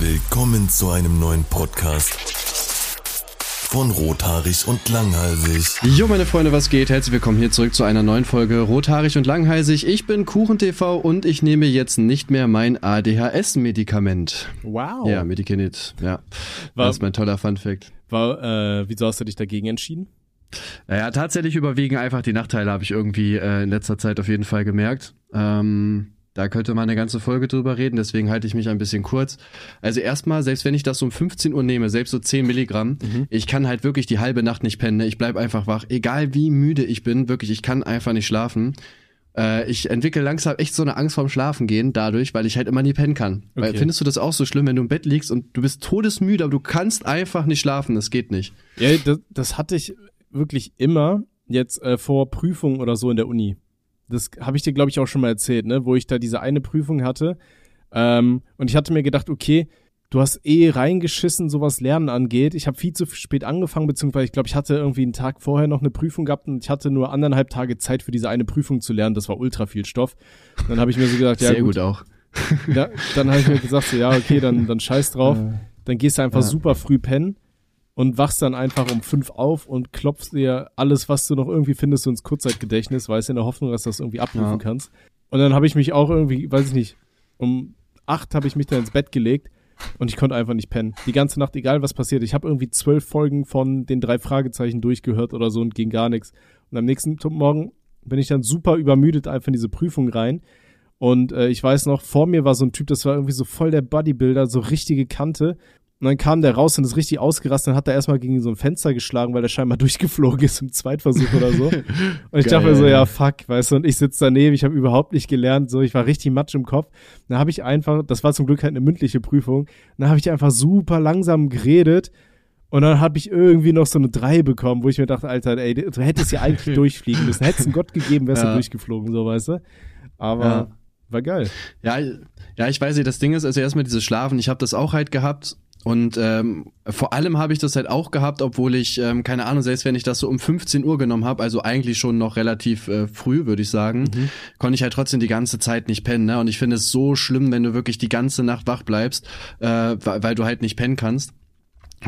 Willkommen zu einem neuen Podcast von Rothaarig und Langhalsig. Jo, meine Freunde, was geht? Herzlich willkommen hier zurück zu einer neuen Folge Rothaarig und Langhalsig. Ich bin KuchenTV und ich nehme jetzt nicht mehr mein ADHS-Medikament. Wow. Ja, Medikinit, ja. War- das ist mein toller Funfact. War, äh, wieso hast du dich dagegen entschieden? Naja, tatsächlich überwiegen einfach die Nachteile, habe ich irgendwie äh, in letzter Zeit auf jeden Fall gemerkt. Ähm, da könnte man eine ganze Folge drüber reden, deswegen halte ich mich ein bisschen kurz. Also erstmal, selbst wenn ich das um 15 Uhr nehme, selbst so 10 Milligramm, ich kann halt wirklich die halbe Nacht nicht pennen. ne? Ich bleib einfach wach. Egal wie müde ich bin, wirklich, ich kann einfach nicht schlafen. Äh, ich entwickle langsam echt so eine Angst vorm Schlafen gehen dadurch, weil ich halt immer nie pennen kann. Weil, Okay. findest du das auch so schlimm, wenn du im Bett liegst und du bist todesmüde, aber du kannst einfach nicht schlafen? Das geht nicht. Ja, das, das hatte ich wirklich immer jetzt äh, vor Prüfungen oder so in der Uni. Das habe ich dir, glaube ich, auch schon mal erzählt, ne? wo ich da diese eine Prüfung hatte. Ähm, und ich hatte mir gedacht, okay, du hast eh reingeschissen, so was Lernen angeht. Ich habe viel zu spät angefangen, beziehungsweise ich glaube, ich hatte irgendwie einen Tag vorher noch eine Prüfung gehabt und ich hatte nur anderthalb Tage Zeit für diese eine Prüfung zu lernen. Das war ultra viel Stoff. Und dann habe ich mir so gedacht, ja Sehr gut, gut auch. Ja, dann habe ich mir gesagt, so, ja, okay, dann, dann scheiß drauf. Dann gehst du einfach Ja. super früh pennen und wachst dann einfach um fünf auf und klopfst dir alles, was du noch irgendwie findest, so ins Kurzzeitgedächtnis, weißt in der Hoffnung, dass du das irgendwie abrufen Ja. kannst. Und dann habe ich mich auch irgendwie, weiß ich nicht, um acht habe ich mich dann ins Bett gelegt und ich konnte einfach nicht pennen. Die ganze Nacht, egal was passiert. Ich habe irgendwie zwölf Folgen von den drei Fragezeichen durchgehört oder so und ging gar nichts. Und am nächsten Morgen bin ich dann super übermüdet einfach in diese Prüfung rein. Und äh, ich weiß noch, vor mir war so ein Typ, das war irgendwie so voll der Bodybuilder, so richtige Kante. Und dann kam der raus und ist richtig ausgerastet und hat da erstmal gegen so ein Fenster geschlagen, weil der scheinbar durchgeflogen ist im Zweitversuch oder so. Und ich Geil. dachte mir so, ja, fuck, weißt du, und ich sitze daneben, ich habe überhaupt nicht gelernt, so, ich war richtig matsch im Kopf. Dann habe ich einfach, das war zum Glück halt eine mündliche Prüfung, dann habe ich einfach super langsam geredet und dann habe ich irgendwie noch so eine 3 bekommen, wo ich mir dachte, Alter, ey, du hättest ja eigentlich durchfliegen müssen. Hättest einen Gott gegeben, wärst du Ja. durchgeflogen, so, weißt du. Aber Ja. war geil. Ja, ja, ich weiß nicht, das Ding ist, also erstmal dieses Schlafen, ich habe das auch halt gehabt. Und ähm, vor allem habe ich das halt auch gehabt, obwohl ich, ähm, keine Ahnung, selbst wenn ich das so um 15 Uhr genommen habe, also eigentlich schon noch relativ äh, früh, würde ich sagen, konnte ich halt trotzdem die ganze Zeit nicht pennen. Ne? Und ich finde es so schlimm, wenn du wirklich die ganze Nacht wach bleibst, äh, weil, weil du halt nicht pennen kannst.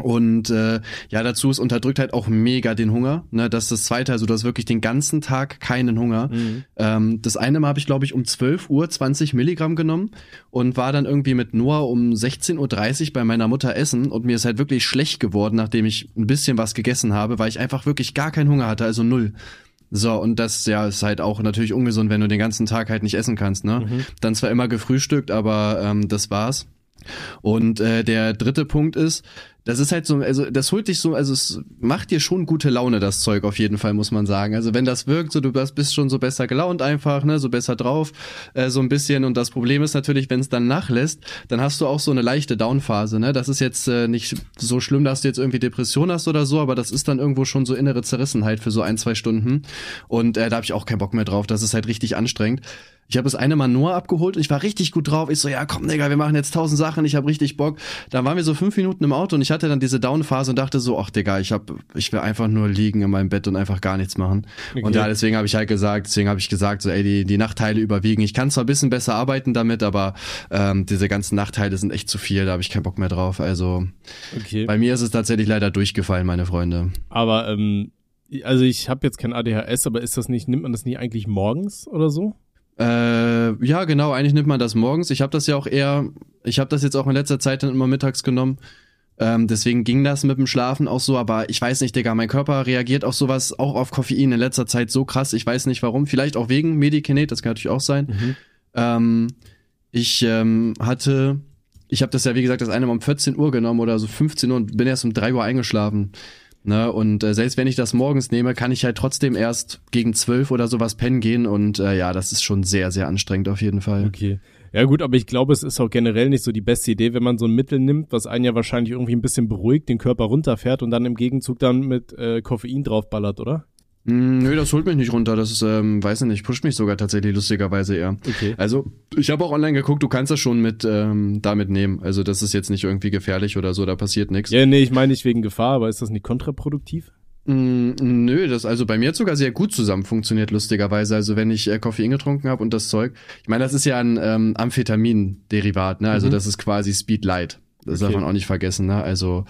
Und äh, ja, dazu es unterdrückt halt auch mega den Hunger. Ne? Das ist das Zweite, also du hast wirklich den ganzen Tag keinen Hunger. Ähm, das eine Mal habe ich, glaube ich, um 12 Uhr 20 Milligramm genommen und war dann irgendwie mit Noah um 16.30 Uhr bei meiner Mutter essen und mir ist halt wirklich schlecht geworden, nachdem ich ein bisschen was gegessen habe, weil ich einfach wirklich gar keinen Hunger hatte, also null. So, und das ja ist halt auch natürlich ungesund, wenn du den ganzen Tag halt nicht essen kannst, ne? Dann zwar immer gefrühstückt, aber ähm, das war's. Und äh, der dritte Punkt ist, das ist halt so, also das holt dich so, also es macht dir schon gute Laune, das Zeug auf jeden Fall, muss man sagen. Also wenn das wirkt, so du bist schon so besser gelaunt einfach, ne, so besser drauf, äh, so ein bisschen. Und das Problem ist natürlich, wenn es dann nachlässt, dann hast du auch so eine leichte Downphase, ne. Das ist jetzt äh, nicht so schlimm, dass du jetzt irgendwie Depression hast oder so, aber das ist dann irgendwo schon so innere Zerrissenheit für so ein, zwei Stunden. Und äh, da habe ich auch keinen Bock mehr drauf. Das ist halt richtig anstrengend. Ich habe das eine Mal Noah abgeholt und ich war richtig gut drauf. Ich so, ja komm, Digga, wir machen jetzt tausend Sachen, ich habe richtig Bock. Dann waren wir so fünf Minuten im Auto und ich hatte dann diese Down-Phase und dachte so, ach Digga, ich hab, ich will einfach nur liegen in meinem Bett und einfach gar nichts machen. Und Okay. ja, deswegen habe ich halt gesagt, deswegen habe ich gesagt, so, ey, die, die Nachteile überwiegen. Ich kann zwar ein bisschen besser arbeiten damit, aber ähm, diese ganzen Nachteile sind echt zu viel, da habe ich keinen Bock mehr drauf. Also Okay. bei mir ist es tatsächlich leider durchgefallen, meine Freunde. Aber, ähm, also ich habe jetzt kein ADHS, aber ist das nicht, nimmt man das nicht eigentlich morgens oder so? Äh, ja, genau, eigentlich nimmt man das morgens. Ich habe das ja auch eher, ich habe das jetzt auch in letzter Zeit dann immer mittags genommen. Ähm, deswegen ging das mit dem Schlafen auch so, aber ich weiß nicht, Digga, mein Körper reagiert auf sowas, auch auf Koffein in letzter Zeit so krass. Ich weiß nicht warum. Vielleicht auch wegen Medikinet, das kann natürlich auch sein. Ähm, ich ähm, hatte, ich habe das ja wie gesagt das eine Mal um 14 Uhr genommen oder so 15 Uhr und bin erst um 3 Uhr eingeschlafen. Ne, und äh, selbst wenn ich das morgens nehme, kann ich halt trotzdem erst gegen 12 oder sowas pennen gehen und äh, ja, das ist schon sehr, sehr anstrengend auf jeden Fall. Okay. Ja gut, aber ich glaube, es ist auch generell nicht so die beste Idee, wenn man so ein Mittel nimmt, was einen ja wahrscheinlich irgendwie ein bisschen beruhigt, den Körper runterfährt und dann im Gegenzug dann mit äh, Koffein draufballert, oder? Mm, nö, das holt mich nicht runter. Das ist, ähm, weiß ich nicht, pusht mich sogar tatsächlich lustigerweise eher. Okay. Also, ich habe auch online geguckt, du kannst das schon mit ähm, damit nehmen. Also, das ist jetzt nicht irgendwie gefährlich oder so, da passiert nichts. Ja, nee, ich meine nicht wegen Gefahr, aber ist das nicht kontraproduktiv? Mm, nö, das also bei mir hat sogar sehr gut zusammen funktioniert, lustigerweise. Also wenn ich äh, Koffein getrunken habe und das Zeug. Ich meine, das ist ja ein ähm, Amphetamin-Derivat, ne? Also Mhm. das ist quasi Speed Light. Das Okay. darf man auch nicht vergessen, ne? Also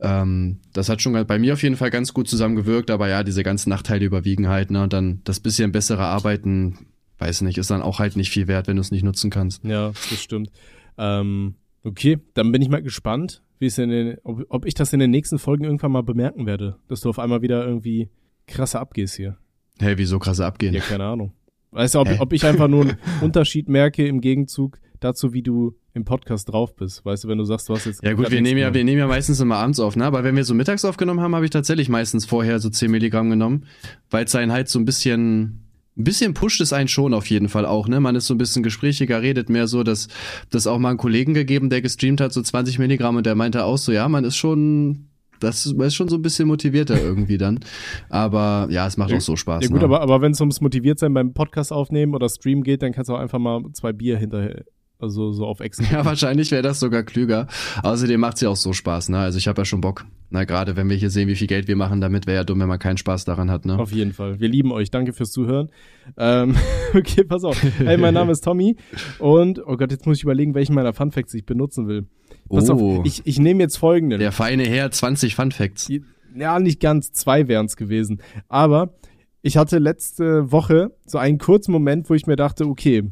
ähm, das hat schon bei mir auf jeden Fall ganz gut zusammengewirkt, aber ja, diese ganzen Nachteile überwiegen halt, ne? Und dann das bisschen bessere Arbeiten, weiß nicht, ist dann auch halt nicht viel wert, wenn du es nicht nutzen kannst. Ja, das stimmt. Ähm, okay, dann bin ich mal gespannt, wie es in den, ob, ob ich das in den nächsten Folgen irgendwann mal bemerken werde, dass du auf einmal wieder irgendwie krasser abgehst hier. Hey, wieso krasse abgehen? Ja, keine Ahnung. Weißt du, ob, Hä? ob ich einfach nur einen Unterschied merke im Gegenzug dazu, wie du im Podcast drauf bist. Weißt du, wenn du sagst, du hast jetzt. Ja gut, wir nehmen ja, wir nehmen ja meistens immer abends auf, ne? Aber wenn wir so mittags aufgenommen haben, habe ich tatsächlich meistens vorher so 10 Milligramm genommen, weil es einen halt so ein bisschen, ein bisschen pusht es einen schon auf jeden Fall auch, ne? Man ist so ein bisschen gesprächiger, redet mehr so, dass das auch mal einen Kollegen gegeben, der gestreamt hat, so 20 Milligramm und der meinte auch so, ja, man ist schon, das man ist schon so ein bisschen motivierter irgendwie dann. Aber ja, es macht Ja, auch so Spaß. Ja gut, ne? aber, aber wenn es ums Motiviertsein beim Podcast aufnehmen oder Stream geht, dann kannst du auch einfach mal zwei Bier hinterher, also so auf Ex. Ja, wahrscheinlich wäre das sogar klüger. Außerdem macht's ja auch so Spaß, ne? Also ich habe ja schon Bock. Na, gerade wenn wir hier sehen, wie viel Geld wir machen damit, wäre ja dumm, wenn man keinen Spaß daran hat, ne? Auf jeden Fall. Wir lieben euch. Danke fürs Zuhören. Ähm, okay, pass auf. Hey, mein Name ist Tommy und, oh Gott, jetzt muss ich überlegen, welchen meiner Funfacts ich benutzen will. Pass Oh. auf, ich, ich nehme jetzt folgenden. Der feine Herr, 20 Fun Facts. Ja, nicht ganz, zwei wären es gewesen. Aber ich hatte letzte Woche so einen kurzen Moment, wo ich mir dachte, okay,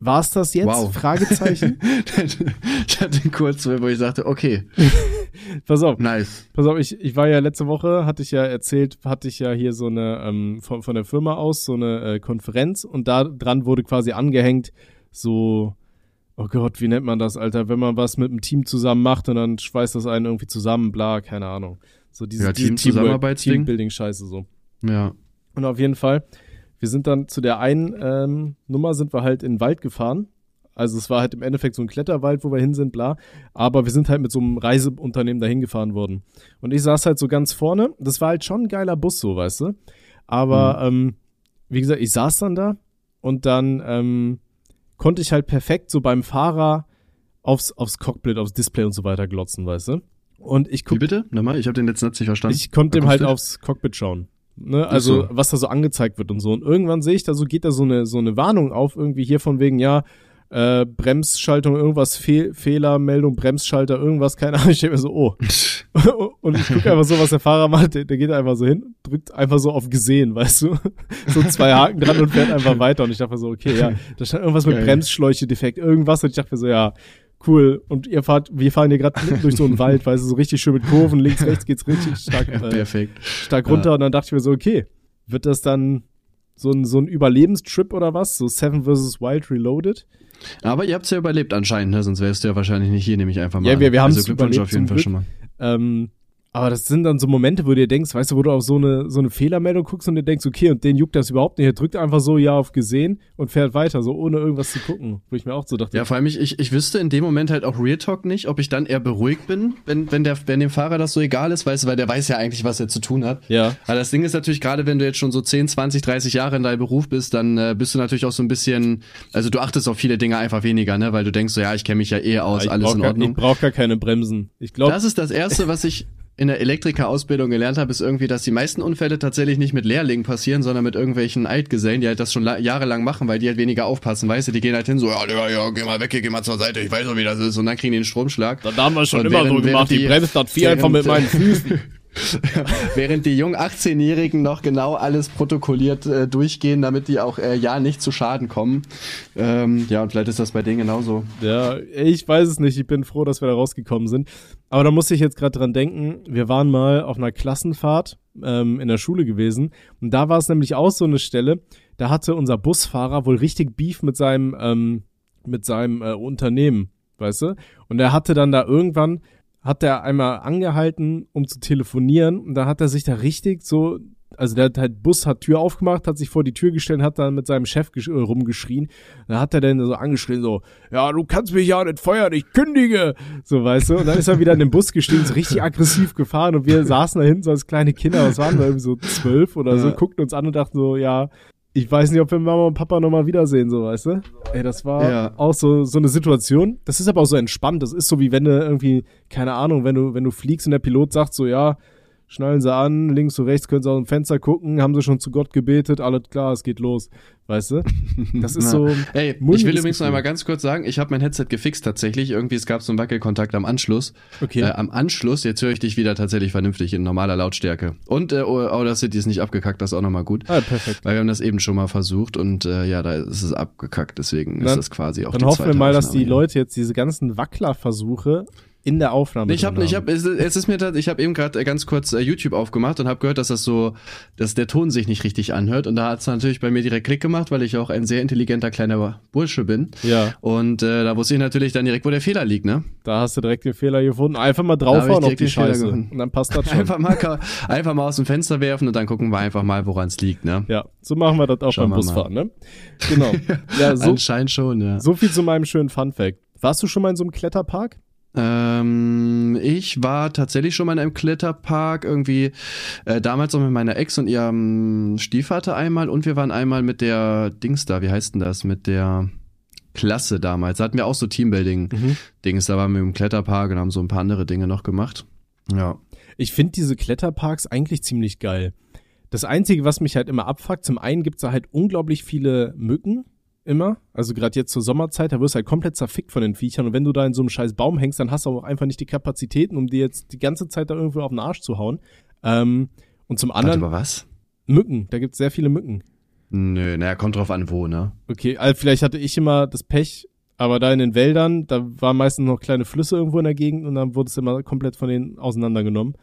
war's das jetzt? Wow. Fragezeichen. ich hatte kurz, wo ich sagte, okay, Pass auf. nice. Pass auf, ich, ich war ja letzte Woche, hatte ich ja erzählt, hatte ich ja hier so eine, ähm, von, von der Firma aus, so eine äh, Konferenz und da dran wurde quasi angehängt, so, oh Gott, wie nennt man das, Alter, wenn man was mit einem Team zusammen macht und dann schweißt das einen irgendwie zusammen, bla, keine Ahnung. So diese, Ja, diese Team-Zusammenarbeitsding. Teambuilding-Scheiße so. Ja. Und auf jeden Fall, wir sind dann zu der einen ähm, Nummer sind wir halt in den Wald gefahren. Also es war halt im Endeffekt so ein Kletterwald, wo wir hin sind, bla. Aber wir sind halt mit so einem Reiseunternehmen dahin gefahren worden. Und ich saß halt so ganz vorne. Das war halt schon ein geiler Bus, so, weißt du. Aber ähm, wie gesagt, ich saß dann da und dann ähm, konnte ich halt perfekt so beim Fahrer aufs, aufs Cockpit, aufs Display und so weiter glotzen, weißt du. Und ich Wie guck, bitte? Nochmal, ich habe den letzten Satz nicht verstanden. ich konnte dem halt aufs Cockpit schauen. Ne? Also, so. was da so angezeigt wird und so. Und irgendwann sehe ich da so, geht da so eine, so eine Warnung auf, irgendwie hier von wegen, ja, äh, Bremsschaltung, irgendwas, Fehl, Fehlermeldung, Bremsschalter, irgendwas, keine Ahnung. Ich denke mir so, oh. und ich gucke einfach so, was der Fahrer macht. Der, der geht einfach so hin, drückt einfach so auf gesehen, weißt du? so zwei Haken dran und fährt einfach weiter. Und ich dachte mir so, okay, ja, da stand irgendwas mit. Bremsschläuche defekt, irgendwas. Und ich dachte mir so, ja, cool. Und ihr fahrt, wir fahren hier gerade durch so einen Wald, weißt du, so richtig schön mit Kurven, links, rechts geht's richtig stark, äh, Perfekt. stark runter. Und dann dachte ich mir so, okay, wird das dann so ein, so ein Überlebenstrip oder was? So Seven vs. Wild Reloaded? Aber ihr habt's ja überlebt anscheinend, ne? Sonst wärst du ja wahrscheinlich nicht hier, nehme ich einfach mal. Ja, wir- wir haben's also Glückwunsch überlebt, auf jeden Fall Glück. schon mal. Ähm, aber das sind dann so Momente, wo du dir denkst, weißt du, wo du auf so eine, so eine Fehlermeldung guckst und dir denkst, okay, und den juckt das überhaupt nicht. Er drückt einfach so Ja auf gesehen und fährt weiter, so ohne irgendwas zu gucken. Wo ich mir auch so dachte, Ja, vor allem ich, ich, ich wüsste in dem Moment halt auch Real Talk nicht, ob ich dann eher beruhigt bin, wenn, wenn, der, wenn dem Fahrer das so egal ist, weißt du, weil der weiß ja eigentlich, was er zu tun hat. ja. Aber das Ding ist natürlich, gerade wenn du jetzt schon so 10, 20, 30 Jahre in deinem Beruf bist, dann äh, bist du natürlich auch so ein bisschen, also du achtest auf viele Dinge einfach weniger, ne? Weil du denkst so, ja, ich kenne mich ja eh aus, ich alles in gar, Ordnung. Ich brauche gar keine Bremsen. Ich glaube, Das ist das Erste, was ich in der Elektrikerausbildung gelernt habe, ist irgendwie, dass die meisten Unfälle tatsächlich nicht mit Lehrlingen passieren, sondern mit irgendwelchen Altgesellen, die halt das schon la- jahrelang machen, weil die halt weniger aufpassen, weißt du, die gehen halt hin so, ja, Digga, ja, geh mal weg, hier, geh mal zur Seite, ich weiß doch, wie das ist, und dann kriegen die einen Stromschlag. da haben wir schon Und immer während- so gemacht. Die die- bremst das Vieh einfach mit meinen Füßen. Während die jungen 18-Jährigen noch genau alles protokolliert äh, durchgehen, damit die auch äh, ja nicht zu Schaden kommen. Ähm, ja, und vielleicht ist das bei denen genauso. Ja, ich weiß es nicht. Ich bin froh, dass wir da rausgekommen sind. Aber da musste ich jetzt gerade dran denken. Wir waren mal auf einer Klassenfahrt ähm, in der Schule gewesen. Und da war es nämlich auch so eine Stelle. Da hatte unser Busfahrer wohl richtig Beef mit seinem, ähm, mit seinem äh, Unternehmen, weißt du? Und er hatte dann da irgendwann, hat er einmal angehalten, um zu telefonieren. Und da hat er sich da richtig so also der hat halt Bus hat Tür aufgemacht, hat sich vor die Tür gestellt, hat dann mit seinem Chef äh, rumgeschrien. Da hat er dann so angeschrien, so, ja, du kannst mich ja nicht feuern, ich kündige. So, weißt du? Und dann ist er wieder in den Bus gestiegen, so richtig aggressiv gefahren und wir saßen da hinten so als kleine Kinder, was waren wir, irgendwie so zwölf oder so, Ja. guckten uns an und dachten so, ja, ich weiß nicht, ob wir Mama und Papa nochmal wiedersehen, so, weißt du? Ey, das war Ja. auch so, so eine Situation. Das ist aber auch so entspannt. Das ist so wie wenn du irgendwie, keine Ahnung, wenn du, wenn du fliegst und der Pilot sagt so, ja, schnallen sie an, links und rechts können sie aus dem Fenster gucken, haben sie schon zu Gott gebetet, alles klar, es geht los. Weißt du? Das ist so. Ey, ich will übrigens noch einmal ganz kurz sagen, ich habe mein Headset gefixt tatsächlich. Irgendwie, es gab so einen Wackelkontakt am Anschluss. Okay. Äh, am Anschluss, jetzt höre ich dich wieder tatsächlich vernünftig in normaler Lautstärke. Und äh, Audacity ist nicht abgekackt, das ist auch nochmal gut. Ah, perfekt. Weil wir haben das eben schon mal versucht und äh, ja, da ist es abgekackt, deswegen Dann- ist das quasi auch Dann hoffen wir mal, dass die. Leute jetzt diese ganzen Wacklerversuche in der Aufnahme Ich habe, ich habe, es, es ist mir, ich habe eben gerade ganz kurz äh, YouTube aufgemacht und habe gehört, dass das so, dass der Ton sich nicht richtig anhört und da hat's natürlich bei mir direkt Klick gemacht, weil ich auch ein sehr intelligenter kleiner Bursche bin Ja, und äh, da wusste ich natürlich dann direkt, wo der Fehler liegt, ne? da hast du direkt den Fehler gefunden. Einfach mal draufhauen auf die Scheiße. Und dann passt das schon. Einfach mal, einfach mal aus dem Fenster werfen und dann gucken wir einfach mal, woran es liegt, ne? Ja, so machen wir das auch Schauen beim mal. Busfahren, ne? Genau. Ja, so, Anscheinend schon, ja. so viel zu meinem schönen Fun Fact. Warst du schon mal in so einem Kletterpark? Ähm, ich war tatsächlich schon mal in einem Kletterpark, irgendwie äh, damals auch mit meiner Ex und ihrem Stiefvater einmal und wir waren einmal mit der Dings da, wie heißt denn das, mit der Klasse damals. Da hatten wir auch so Teambuilding-Dings, da waren wir im Kletterpark und haben so ein paar andere Dinge noch gemacht. Ja. Ich finde diese Kletterparks eigentlich ziemlich geil. Das Einzige, was mich halt immer abfuckt, zum einen gibt's da halt unglaublich viele Mücken immer. Also gerade jetzt zur Sommerzeit, da wirst du halt komplett zerfickt von den Viechern. Und wenn du da in so einem scheiß Baum hängst, dann hast du auch einfach nicht die Kapazitäten, um dir jetzt die ganze Zeit da irgendwo auf den Arsch zu hauen. Ähm, und zum Warte, anderen aber was? Mücken, da gibt's sehr viele Mücken. Nö, naja, kommt drauf an, wo, ne? Okay, also vielleicht hatte ich immer das Pech, aber da in den Wäldern, da waren meistens noch kleine Flüsse irgendwo in der Gegend und dann wurde es immer komplett von denen auseinandergenommen.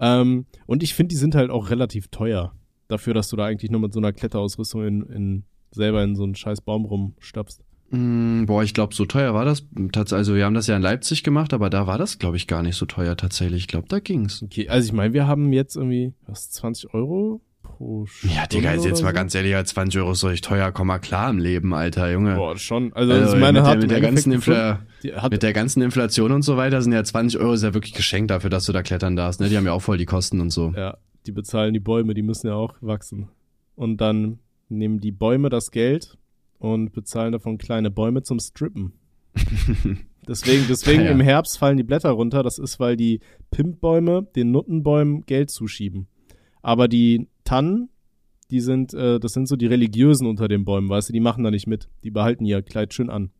Ähm, und ich finde, die sind halt auch relativ teuer. Dafür, dass du da eigentlich nur mit so einer Kletterausrüstung in, in selber in so einen scheiß Baum rumstapfst. Mm, boah, ich glaube, so teuer war das. Also wir haben das ja in Leipzig gemacht, aber da war das, glaube ich, gar nicht so teuer tatsächlich. Ich glaube, da ging's. Okay, also ich meine, wir haben jetzt irgendwie, was, 20 Euro pro Stunde Ja, Digga, jetzt, jetzt oder mal so? ganz ehrlich, als 20 Euro ist doch nicht teuer, komm mal klar im Leben, Alter, Junge. Boah, schon. Also, Also ich meine, mit, der, mit, der ganzen hat, mit der ganzen Inflation und so weiter sind ja 20 Euro ist ja wirklich geschenkt dafür, dass du da klettern darfst. Ne? Die haben ja auch voll die Kosten und so. Ja, die bezahlen die Bäume, die müssen ja auch wachsen. Und dann nehmen die Bäume das Geld und bezahlen davon kleine Bäume zum Strippen. Deswegen, deswegen Ja. im Herbst fallen die Blätter runter. Das ist, weil die Pimpbäume den Nuttenbäumen Geld zuschieben. Aber die Tannen, die sind, äh, das sind so die Religiösen unter den Bäumen, weißt du, die machen da nicht mit. Die behalten ihr Kleid schön an.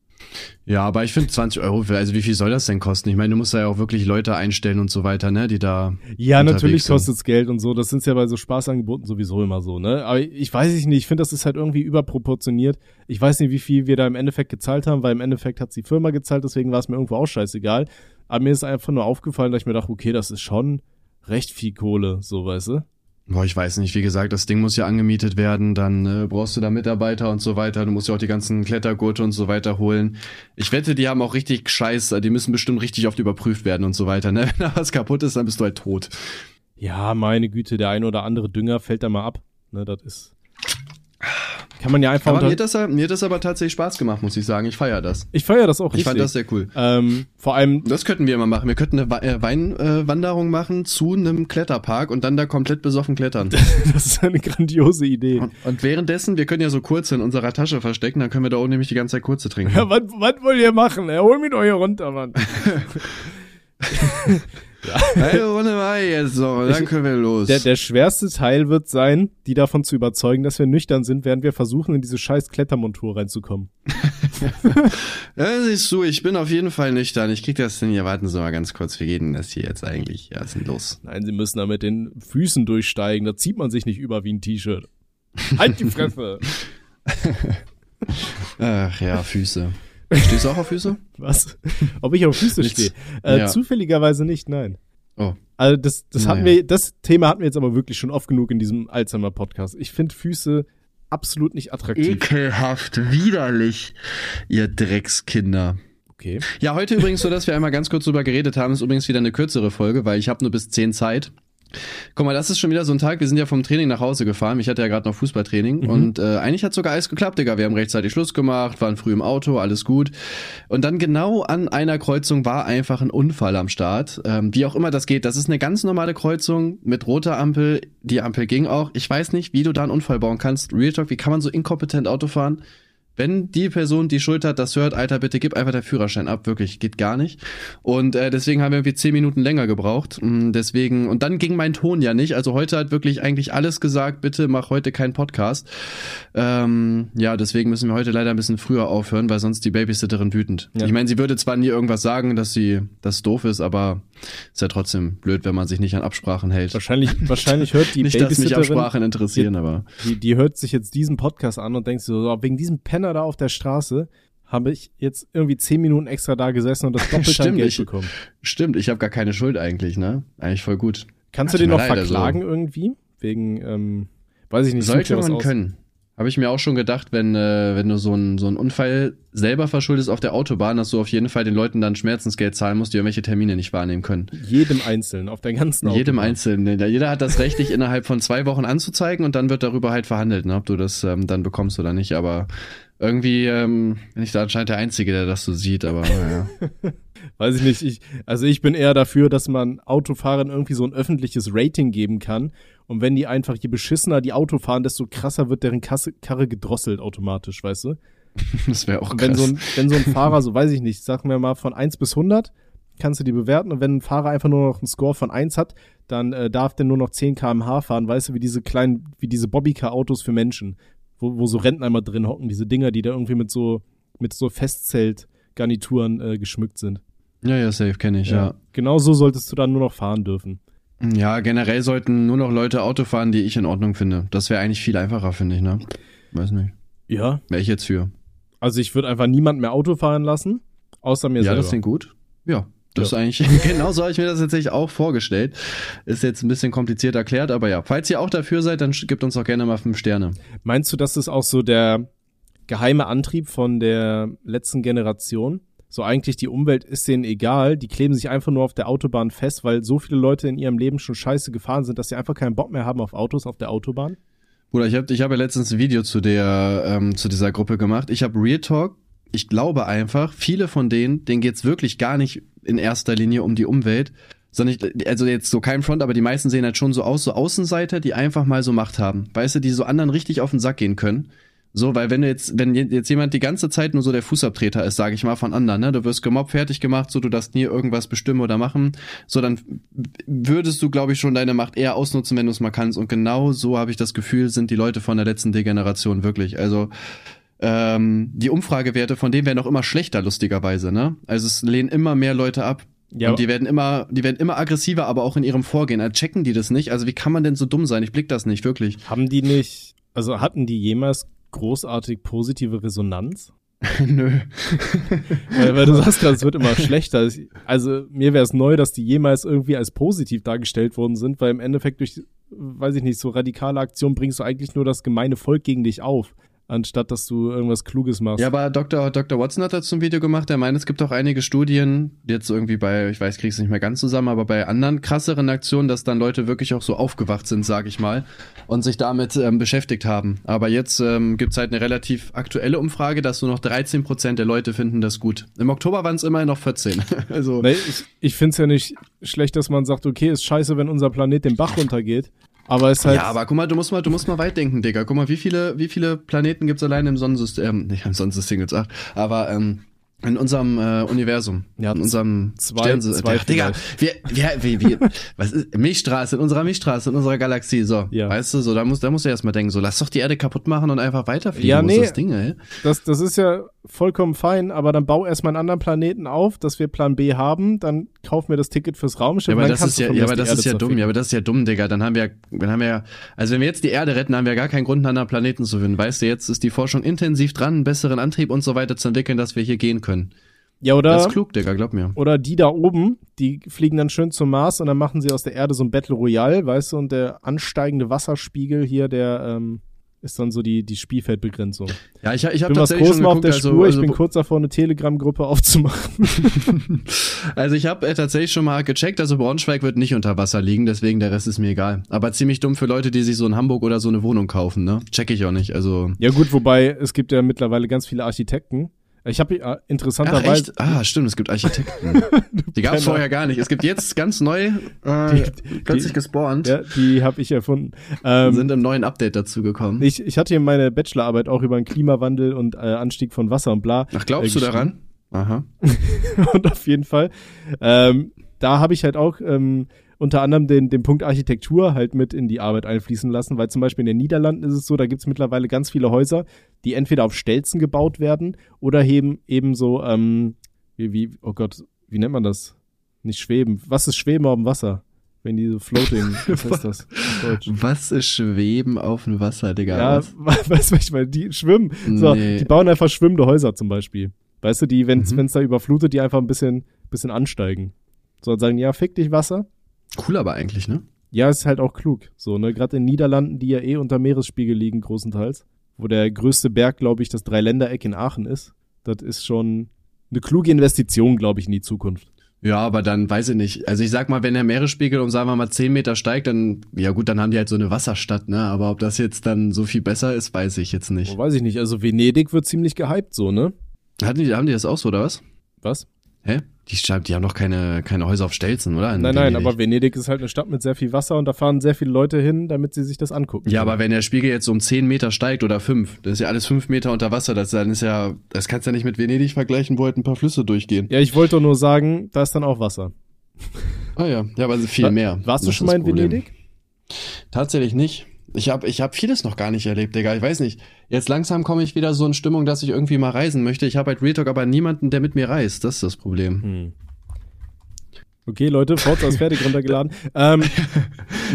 Ja, aber ich finde 20 Euro, für, also wie viel soll das denn kosten? Ich meine, du musst da ja auch wirklich Leute einstellen und so weiter, ne? Die da. Ja, natürlich sind. kostet's Geld und so. Das sind's ja bei so Spaßangeboten sowieso immer so, ne? Aber ich weiß es nicht. Ich finde, das ist halt irgendwie überproportioniert. Ich weiß nicht, wie viel wir da im Endeffekt gezahlt haben, weil im Endeffekt hat's die Firma gezahlt, deswegen war es mir irgendwo auch scheißegal. Aber mir ist einfach nur aufgefallen, dass ich mir dachte, okay, das ist schon recht viel Kohle, so, weißt du? Boah, ich weiß nicht, wie gesagt, das Ding muss ja angemietet werden, dann äh, brauchst du da Mitarbeiter und so weiter, du musst ja auch die ganzen Klettergurte und so weiter holen. Ich wette, die haben auch richtig Scheiß, die müssen bestimmt richtig oft überprüft werden und so weiter, ne? Wenn da was kaputt ist, dann bist du halt tot. Ja, meine Güte, der ein oder andere Dünger fällt da mal ab. Ne, das ist. Kann man ja einfach Aber mir hat, das, mir hat das aber tatsächlich Spaß gemacht, muss ich sagen. Ich feier das. Ich feiere das auch Ich richtig. fand das sehr cool. ähm, vor allem, Das könnten wir mal machen. Wir könnten eine Weinwanderung äh, Weinwanderung machen zu einem Kletterpark und dann da komplett besoffen klettern. das ist eine grandiose Idee. Und, und währenddessen, wir können ja so Kurze in unserer Tasche verstecken, dann können wir da oben nämlich die ganze Zeit Kurze trinken. Ja, was, wollt ihr machen? Er hol mich doch hier runter, Mann. Eine Runde mal jetzt so, dann können wir los. Der, der schwerste Teil wird sein, die davon zu überzeugen, dass wir nüchtern sind, während wir versuchen, in diese scheiß Klettermontur reinzukommen. ja, siehst du, ich bin auf jeden Fall nüchtern. Ich krieg das denn hier. Warten Sie mal ganz kurz. Wie geht denn das hier jetzt eigentlich? Ja, denn los? Nein, sie müssen da mit den Füßen durchsteigen. Da zieht man sich nicht über wie ein T-Shirt. Halt die Fresse! Ach ja, Füße. Stehst du auch auf Füße? Was? Ob ich auf Füße stehe? Äh, Ja. Zufälligerweise nicht, nein. Oh. Also das, das hatten Naja. wir, das Thema hatten wir jetzt aber wirklich schon oft genug in diesem Alzheimer-Podcast. Ich finde Füße absolut nicht attraktiv. Ekelhaft, widerlich, ihr Dreckskinder. Okay. Ja, heute übrigens so, dass wir einmal ganz kurz drüber geredet haben, ist übrigens wieder eine kürzere Folge, weil ich habe nur bis 10 Zeit. Guck mal, das ist schon wieder so ein Tag, wir sind ja vom Training nach Hause gefahren. Ich hatte ja gerade noch Fußballtraining Mhm. und äh, eigentlich hat sogar alles geklappt, Digga. Wir haben rechtzeitig Schluss gemacht, waren früh im Auto, alles gut. Und dann genau an einer Kreuzung war einfach ein Unfall am Start. Ähm, wie auch immer das geht, das ist eine ganz normale Kreuzung mit roter Ampel. Die Ampel ging auch. Ich weiß nicht, wie du da einen Unfall bauen kannst. Real Talk, wie kann man so inkompetent Auto fahren? Wenn die Person, die Schuld hat, das hört, Alter, bitte gib einfach der Führerschein ab, wirklich, geht gar nicht. Und äh, deswegen haben wir irgendwie zehn Minuten länger gebraucht. Mm, Deswegen, und dann ging mein Ton ja nicht. Also heute hat wirklich eigentlich alles gesagt, bitte mach heute keinen Podcast. Ähm, ja, deswegen müssen wir heute leider ein bisschen früher aufhören, weil sonst die Babysitterin wütend. Ja. Ich meine, sie würde zwar nie irgendwas sagen, dass sie das doof ist, aber ist ja trotzdem blöd, wenn man sich nicht an Absprachen hält. Wahrscheinlich, wahrscheinlich hört die nicht, dass mich Babysitterin, Absprachen interessieren, aber. die, die hört sich jetzt diesen Podcast an und denkt so, wegen diesem Penner da auf der Straße habe ich jetzt irgendwie zehn Minuten extra da gesessen und das doppelte an Geld ich- bekommen. Stimmt, ich habe gar keine Schuld eigentlich, ne? Eigentlich voll gut. Kannst Ja, du den noch also- verklagen irgendwie? Wegen, ähm, weiß ich nicht, Soll such ich dir was irgendwann aus. können. Habe ich mir auch schon gedacht, wenn, äh, wenn du so einen so einen Unfall selber verschuldest auf der Autobahn, dass du auf jeden Fall den Leuten dann Schmerzensgeld zahlen musst, die irgendwelche Termine nicht wahrnehmen können. Jedem Einzelnen, auf der ganzen Jedem Autobahn. Einzelnen. Ja, Jeder hat das Recht, dich innerhalb von zwei Wochen anzuzeigen und dann wird darüber halt verhandelt, ne, ob du das ähm, dann bekommst oder nicht. Aber irgendwie ähm, bin ich da anscheinend der Einzige, der das so sieht, aber naja. Weiß ich nicht. Ich, also ich bin eher dafür, dass man Autofahrern irgendwie so ein öffentliches Rating geben kann. Und wenn die einfach, je beschissener die Auto fahren, desto krasser wird deren Kasse, Karre gedrosselt automatisch, weißt du? Das wäre auch Und wenn krass. so, ein, wenn so ein Fahrer, so weiß ich nicht, sagen wir mal von 1 bis 100, kannst du die bewerten. Und wenn ein Fahrer einfach nur noch einen Score von 1 hat, dann äh, darf der nur noch 10 kmh fahren, weißt du, wie diese kleinen, wie diese Bobbycar-Autos für Menschen, wo, wo so Rentner immer drin hocken, diese Dinger, die da irgendwie mit so, mit so Festzelt-Garnituren äh, geschmückt sind. ja, ja, safe kenne ich, ja. Genau so solltest du dann nur noch fahren dürfen. Ja, generell sollten nur noch Leute Auto fahren, die ich in Ordnung finde. Das wäre eigentlich viel einfacher, finde ich, ne? Weiß nicht. Ja. Wäre ich jetzt für. Also ich würde einfach niemand mehr Auto fahren lassen, außer mir ja, selber. das klingt gut. Ja. Das Ja. ist eigentlich, genau so habe ich mir das tatsächlich auch vorgestellt. Ist jetzt ein bisschen kompliziert erklärt, aber ja. Falls ihr auch dafür seid, dann gebt uns auch gerne mal fünf Sterne. Meinst du, das ist auch so der geheime Antrieb von der letzten Generation? So eigentlich die Umwelt ist denen egal, die kleben sich einfach nur auf der Autobahn fest, weil so viele Leute in ihrem Leben schon scheiße gefahren sind, dass sie einfach keinen Bock mehr haben auf Autos auf der Autobahn? Bruder, ich habe ich hab ja letztens ein Video zu der, ähm, zu dieser Gruppe gemacht. Ich habe Real Talk. Ich glaube einfach, viele von denen, denen geht's wirklich gar nicht in erster Linie um die Umwelt, sondern ich, also jetzt so kein Front, aber die meisten sehen halt schon so aus, so Außenseiter, die einfach mal so Macht haben. Weißt du, die so anderen richtig auf den Sack gehen können. So, weil wenn du jetzt, wenn je- jetzt jemand die ganze Zeit nur so der Fußabtreter ist, sage ich mal, von anderen, ne, du wirst gemobbt, fertig gemacht, so du darfst nie irgendwas bestimmen oder machen, so dann würdest du, glaube ich, schon deine Macht eher ausnutzen, wenn du es mal kannst. Und genau so habe ich das Gefühl, sind die Leute von der letzten Degeneration wirklich. Also ähm, die Umfragewerte von denen werden auch immer schlechter, lustigerweise, ne? Also es lehnen immer mehr Leute ab. Ja. Und die werden immer, die werden immer aggressiver, aber auch in ihrem Vorgehen. Also checken die das nicht? Also wie kann man denn so dumm sein? Ich blick das nicht, wirklich. Haben die nicht, also hatten die jemals großartig positive Resonanz? Nö. weil, weil du sagst gerade, es wird immer schlechter. Also mir wäre es neu, dass die jemals irgendwie als positiv dargestellt worden sind, weil im Endeffekt durch, weiß ich nicht, so radikale Aktionen bringst du eigentlich nur das gemeine Volk gegen dich auf, anstatt dass du irgendwas Kluges machst. Ja, aber Dr. Dr. Watson hat dazu ein Video gemacht, der meint, es gibt auch einige Studien, jetzt irgendwie bei, ich weiß, krieg's nicht mehr ganz zusammen, aber bei anderen krasseren Aktionen, dass dann Leute wirklich auch so aufgewacht sind, sag ich mal, und sich damit ähm, beschäftigt haben. Aber jetzt ähm, gibt's halt eine relativ aktuelle Umfrage, dass nur noch 13 Prozent der Leute finden das gut. Im Oktober waren es immerhin noch 14. also, Nee, ich ich finde es ja nicht schlecht, dass man sagt, okay, ist scheiße, wenn unser Planet den Bach runtergeht. Aber es halt. ja, aber guck mal, du musst mal, du musst mal weit denken, Digga. Guck mal, wie viele, wie viele Planeten gibt's allein im Sonnensystem, ähm, nicht im Sonnensystem gibt's acht, aber ähm, in unserem äh, Universum, Ja, in unserem zwei- Sternsystem. zwei Ach, Digga, wir, wir, wir, wir, was ist Milchstraße in unserer Milchstraße in unserer Galaxie, so, Ja. weißt du, so da musst, da musst du erst mal denken, so lass doch die Erde kaputt machen und einfach weiterfliegen. Ja, nee. das Ding? Das, das ist ja vollkommen fein, aber dann bau erstmal einen anderen Planeten auf, dass wir Plan B haben, dann kauf mir das Ticket fürs Raumschiff. Ja, aber das ist ja, ja, aber das Erde ist ja dumm, ja, aber das ist ja dumm, Digga. Dann haben wir, dann haben wir, ja- also wenn wir jetzt die Erde retten, haben wir gar keinen Grund, einen anderen Planeten zu finden. Weißt du, jetzt ist die Forschung intensiv dran, einen besseren Antrieb und so weiter zu entwickeln, dass wir hier gehen können. Ja, Das oder, ist klug, Digga, glaub mir. oder die da oben, die fliegen dann schön zum Mars und dann machen sie aus der Erde so ein Battle Royale, weißt du, und der ansteigende Wasserspiegel hier, der ähm, ist dann so die, die Spielfeldbegrenzung. Ja, ich, ich habe bin was tatsächlich groß schon mal auf geguckt, der also, Spur, also, ich bin kurz davor, eine Telegram-Gruppe aufzumachen. also ich habe äh, tatsächlich schon mal gecheckt, also Braunschweig wird nicht unter Wasser liegen, deswegen der Rest ist mir egal. Aber ziemlich dumm für Leute, die sich so in Hamburg oder so eine Wohnung kaufen, ne? Check ich auch nicht, also Ja gut, wobei es gibt ja mittlerweile ganz viele Architekten, Ich habe äh, interessanterweise. Ah, stimmt, es gibt Architekten. Die gab es vorher gar nicht. Es gibt jetzt ganz neu, äh, plötzlich gespawnt, Ja, die habe ich erfunden. Ähm, sind im neuen Update dazu gekommen. ich, ich hatte hier meine Bachelorarbeit auch über den Klimawandel und äh, Anstieg von Wasser und bla. Ach, glaubst äh, du daran? Aha. und auf jeden Fall. Ähm, da habe ich halt auch ähm, unter anderem den, den Punkt Architektur halt mit in die Arbeit einfließen lassen, weil zum Beispiel in den Niederlanden ist es so, da gibt's mittlerweile ganz viele Häuser, die entweder auf Stelzen gebaut werden oder eben, eben so, ähm, wie, wie, oh Gott, wie nennt man das? Nicht schweben. Was ist Schweben auf dem Wasser? Wenn die so floating, was heißt das? Was ist Schweben auf dem Wasser, Digga? Ja, weißt du, was ich meine? Die schwimmen. So, Nee. die bauen einfach schwimmende Häuser zum Beispiel. Weißt du, die, wenn es Mhm. da überflutet, die einfach ein bisschen, bisschen ansteigen. So und sagen, ja, fick dich Wasser. Cool aber eigentlich, ne? Ja, ist halt auch klug. So, ne, gerade in Niederlanden, die ja eh unter Meeresspiegel liegen, großenteils, wo der größte Berg, glaube ich, das Dreiländereck in Aachen ist. Das ist schon eine kluge Investition, glaube ich, in die Zukunft. Ja, aber dann weiß ich nicht. Also ich sag mal, wenn der Meeresspiegel um sagen wir mal 10 Meter steigt, dann, ja gut, dann haben die halt so eine Wasserstadt, ne? Aber ob das jetzt dann so viel besser ist, weiß ich jetzt nicht. Oh, weiß ich nicht. Also Venedig wird ziemlich gehypt, so, ne? Hatten die, haben die das auch so, oder was? Was? Hä? Die, die haben doch keine, keine Häuser auf Stelzen, oder? In Nein, nein, Venedig. aber Venedig ist halt eine Stadt mit sehr viel Wasser und da fahren sehr viele Leute hin, damit sie sich das angucken. Ja, können. aber wenn der Spiegel jetzt um 10 Meter steigt oder 5, das ist ja alles 5 Meter unter Wasser, das dann ist ja, das kannst du ja nicht mit Venedig vergleichen, wo halt ein paar Flüsse durchgehen. Ja, ich wollte nur sagen, da ist dann auch Wasser. Ah ja, ja, aber viel mehr. Warst du schon mal in. Venedig? Tatsächlich nicht. Ich habe ich hab vieles noch gar nicht erlebt, Digga. Ich weiß nicht. Jetzt langsam komme ich wieder so in Stimmung, dass ich irgendwie mal reisen möchte. Ich habe halt Real Talk aber niemanden, der mit mir reist. Das ist das Problem. Hm. Okay, Leute, Forza ist fertig runtergeladen. ähm,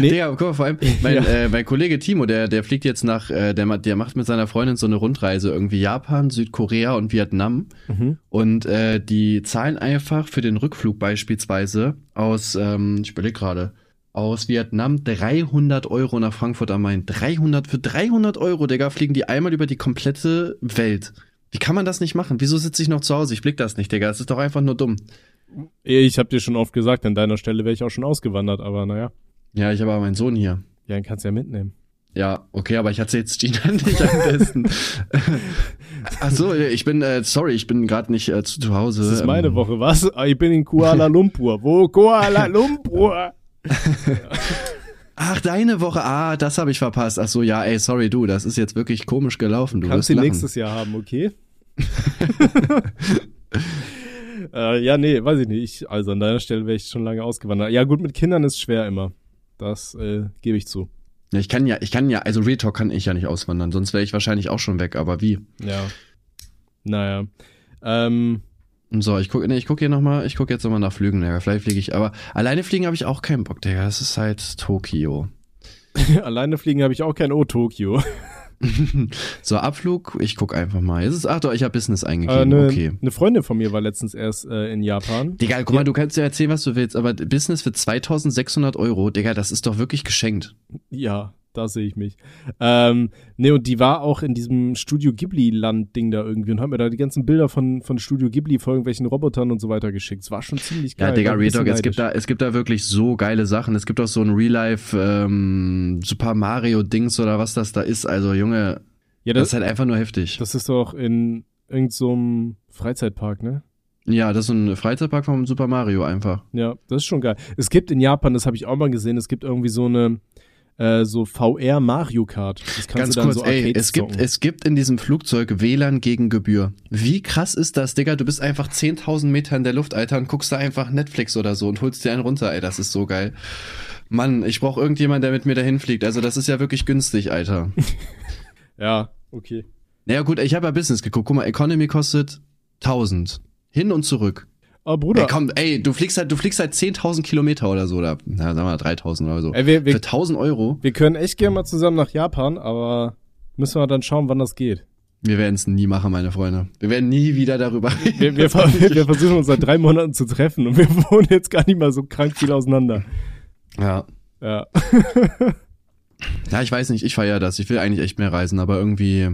nee, Digga, guck mal, vor allem, mein, Ja. äh, mein Kollege Timo, der, der fliegt jetzt nach, äh, der, der macht mit seiner Freundin so eine Rundreise, irgendwie Japan, Südkorea und Vietnam. Mhm. Und äh, die zahlen einfach für den Rückflug beispielsweise aus, ähm, ich überlege gerade, aus Vietnam 300 Euro nach Frankfurt am Main. 300, für 300 Euro, Digga, fliegen die einmal über die komplette Welt. Wie kann man das nicht machen? Wieso sitze ich noch zu Hause? Ich blick das nicht, Digga. Das ist doch einfach nur dumm. ich habe dir schon oft gesagt, an deiner Stelle wäre ich auch schon ausgewandert, aber naja, Ja, ich habe aber meinen Sohn hier. ja, den kannst du ja mitnehmen. Ja, okay, aber ich hatte jetzt Gina nicht am besten. Ach so, ich bin, äh, sorry, ich bin gerade nicht äh, zu, zu Hause. Das ist meine Ähm, Woche, was? Ah, Ich bin in Kuala Lumpur. Wo? Kuala Lumpur. Ach, deine Woche. Ah, das habe ich verpasst. Ach so, ja, ey, sorry, du, das ist jetzt wirklich komisch gelaufen. Du Kannst wirst du lachen. nächstes Jahr haben, okay? äh, ja, nee, weiß ich nicht. Ich, also an deiner Stelle wäre ich schon lange ausgewandert. Ja, gut, mit Kindern ist schwer immer. Das äh, gebe ich zu. Ja, ich kann ja, ich kann ja, also Real Talk kann ich ja nicht auswandern, sonst wäre ich wahrscheinlich auch schon weg, aber wie? Ja. Naja. Ähm, So, ich gucke, nee, ich gucke hier nochmal, ich gucke jetzt nochmal nach Flügen, Digga. Vielleicht fliege ich, aber alleine fliegen habe ich auch keinen Bock, Digga. Das ist halt Tokio. alleine fliegen habe ich auch kein O-Tokio. So, Abflug, ich guck einfach mal. Jetzt ist, ach doch, ich habe Business Äh, eingegeben, Eine okay. ne Freundin von mir war letztens erst äh, in Japan. Digga, guck mal, du kannst ja erzählen, was du willst, aber Business für 2600 Euro, Digga, das ist doch wirklich geschenkt. Ja, da sehe ich mich. Ähm, nee, und die war auch in diesem Studio Ghibli-Land-Ding da irgendwie und hat mir da die ganzen Bilder von, von Studio Ghibli vor irgendwelchen Robotern und so weiter geschickt. Es war schon ziemlich geil. Ja, Digga, Real Talk, es gibt da, es gibt da wirklich so geile Sachen. Es gibt auch so ein Real-Life ähm, Super Mario-Dings oder was das da ist. Also, Junge, Ja, das das, ist halt einfach nur heftig. das ist doch in irgendeinem so Freizeitpark, ne? ja, das ist ein Freizeitpark vom Super Mario einfach. Ja, das ist schon geil. Es gibt in Japan, das habe ich auch mal gesehen, es gibt irgendwie so eine äh, so VR Mario Kart. Das kannst Ganz du dann kurz, so ey, es gibt, es gibt in diesem Flugzeug WLAN gegen Gebühr. Wie krass ist das, Digga? Du bist einfach 10.000 Meter in der Luft, Alter, und guckst da einfach Netflix oder so und holst dir einen runter, ey, das ist so geil. Mann, ich brauche irgendjemand, der mit mir dahin fliegt. Also das ist ja wirklich günstig, Alter. Ja, okay. Naja gut, ich habe ja Business geguckt. Guck mal, Economy kostet 1000. Hin und zurück. Aber Bruder, Ey, komm, ey, du fliegst halt, du fliegst halt 10.000 Kilometer oder so, oder, na, sagen wir mal 3000 oder so. ey, wir, Für wir, 1000 Euro? wir können echt gerne mal zusammen nach Japan, aber müssen wir dann schauen, wann das geht. Wir werden es nie machen, meine Freunde. Wir werden nie wieder darüber reden. Wir, wir, wir, wir versuchen uns seit drei Monaten zu treffen und wir wohnen jetzt gar nicht mal so krank viel auseinander. Ja. Ja. Ja, ich weiß nicht, ich feiere das. Ich will eigentlich echt mehr reisen, aber irgendwie,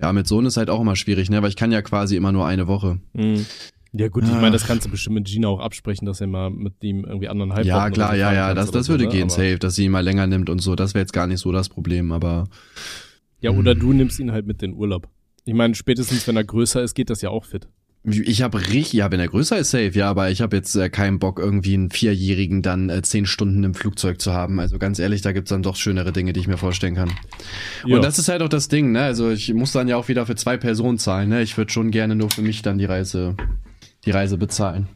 ja, mit Sohn ist halt auch immer schwierig, ne? Weil ich kann ja quasi immer nur eine Woche. Mhm. Ja gut, ich meine, das kannst du bestimmt mit Gina auch absprechen, dass er mal mit ihm irgendwie anderen Halb ja, klar, ja, ja, das, das würde gehen, ne? Aber- safe, dass sie ihn mal länger nimmt und so. Das wäre jetzt gar nicht so das Problem, aber Ja, oder du nimmst ihn halt mit in Urlaub. Ich meine, spätestens wenn er größer ist, geht das ja auch fit. Ich habe richtig, ja, wenn er größer ist, safe, ja, aber ich habe jetzt äh, keinen Bock, irgendwie einen Vierjährigen dann äh, zehn Stunden im Flugzeug zu haben. Also ganz ehrlich, da gibt's dann doch schönere Dinge, die ich mir vorstellen kann. Ja. Und das ist halt auch das Ding, ne? Also ich muss dann ja auch wieder für zwei Personen zahlen, ne? Ich würde schon gerne nur für mich dann die Reise, die Reise bezahlen.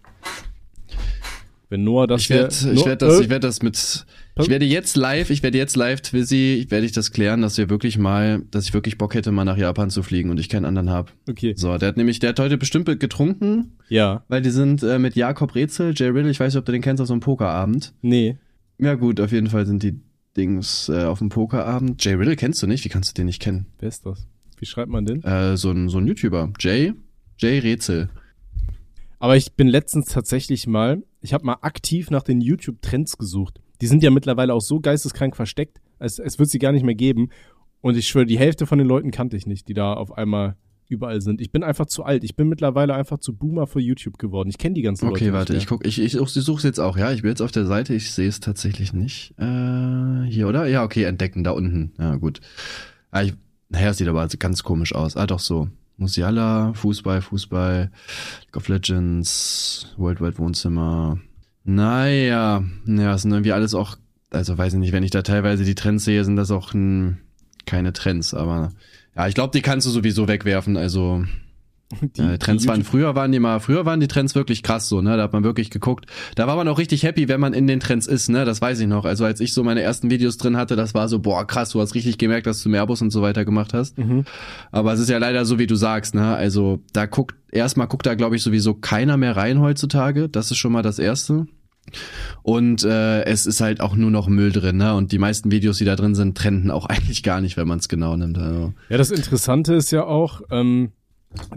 Wenn Noah das Ich werde, ich werde das, äh, ich werde das mit, ich werde jetzt live, ich werde jetzt live, Twizzy, werde ich das klären, dass wir wirklich mal, dass ich wirklich Bock hätte, mal nach Japan zu fliegen und ich keinen anderen hab. Okay. So, der hat nämlich, der hat heute bestimmt getrunken, Ja. weil die sind äh, mit Jakob Rätsel, Jay Riddle, ich weiß nicht, ob du den kennst, auf so einem Pokerabend. Nee. Ja gut, auf jeden Fall sind die Dings äh, auf dem Pokerabend. Jay Riddle kennst du nicht, wie kannst du den nicht kennen? Wer ist das? Wie schreibt man den? Äh, so ein, so ein YouTuber, Jay, Jay Rätsel. Aber ich bin letztens tatsächlich mal, ich habe mal aktiv nach den YouTube-Trends gesucht. Die sind ja mittlerweile auch so geisteskrank versteckt, als es wird sie gar nicht mehr geben. Und ich schwöre, die Hälfte von den Leuten kannte ich nicht, die da auf einmal überall sind. Ich bin einfach zu alt. Ich bin mittlerweile einfach zu Boomer für YouTube geworden. Ich kenne die ganzen Leute Okay, warte, mehr. ich guck, ich, ich, ich suche es jetzt auch, ja. Ich bin jetzt auf der Seite, ich sehe es tatsächlich nicht. Äh, hier, oder? Ja, okay, entdecken, da unten. Ja, gut. Ah, ich, naja, es sieht aber also ganz komisch aus. Ah, doch so. Musiala, Fußball, Fußball, League of Legends, World Wide Wohnzimmer. Naja, ja, es sind irgendwie alles auch, also weiß ich nicht, wenn ich da teilweise die Trends sehe, sind das auch hm, keine Trends, aber ja, ich glaube, die kannst du sowieso wegwerfen, also Die- äh, Trends die waren früher waren die mal früher waren die Trends wirklich krass so ne? Da hat man wirklich geguckt. Da war man auch richtig happy wenn man in den Trends ist ne? Das weiß ich noch. Also als ich so meine ersten Videos drin hatte das war so boah krass du hast richtig gemerkt dass du Mehrbus und so weiter gemacht hast. Mhm. aber es ist ja leider so wie du sagst ne? Also da guckt erstmal guckt da glaube ich sowieso keiner mehr rein heutzutage. Das ist schon mal das erste. Und äh, es ist halt auch nur noch Müll drin ne? Und die meisten Videos die da drin sind trenden auch eigentlich gar nicht wenn man es genau nimmt also. Ja, das Interessante ist ja auch, ähm,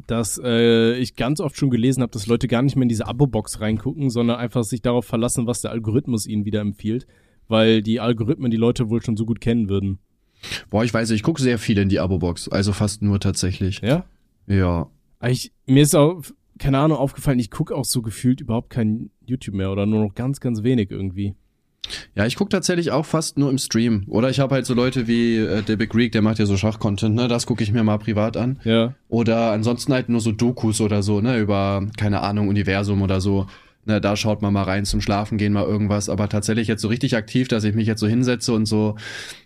dass äh, ich ganz oft schon gelesen habe, dass Leute gar nicht mehr in diese Abo-Box reingucken, sondern einfach sich darauf verlassen, was der Algorithmus ihnen wieder empfiehlt, weil die Algorithmen die Leute wohl schon so gut kennen würden. boah ich weiß ich gucke sehr viel in die Abo-Box also fast nur tatsächlich Ja? ja Ich, mir ist auch, keine Ahnung, aufgefallen, ich gucke auch so gefühlt überhaupt kein YouTube mehr oder nur noch ganz, ganz wenig irgendwie. Ja, ich guck tatsächlich auch fast nur im Stream. Oder ich habe halt so Leute wie äh, der Big Greek, der macht ja so Schachcontent, ne? Das gucke ich mir mal privat an. Ja. Oder ansonsten halt nur so Dokus oder so, ne? Über, keine Ahnung, Universum oder so. Ne, da schaut man mal rein zum Schlafen gehen, mal irgendwas. Aber tatsächlich jetzt so richtig aktiv, dass ich mich jetzt so hinsetze und so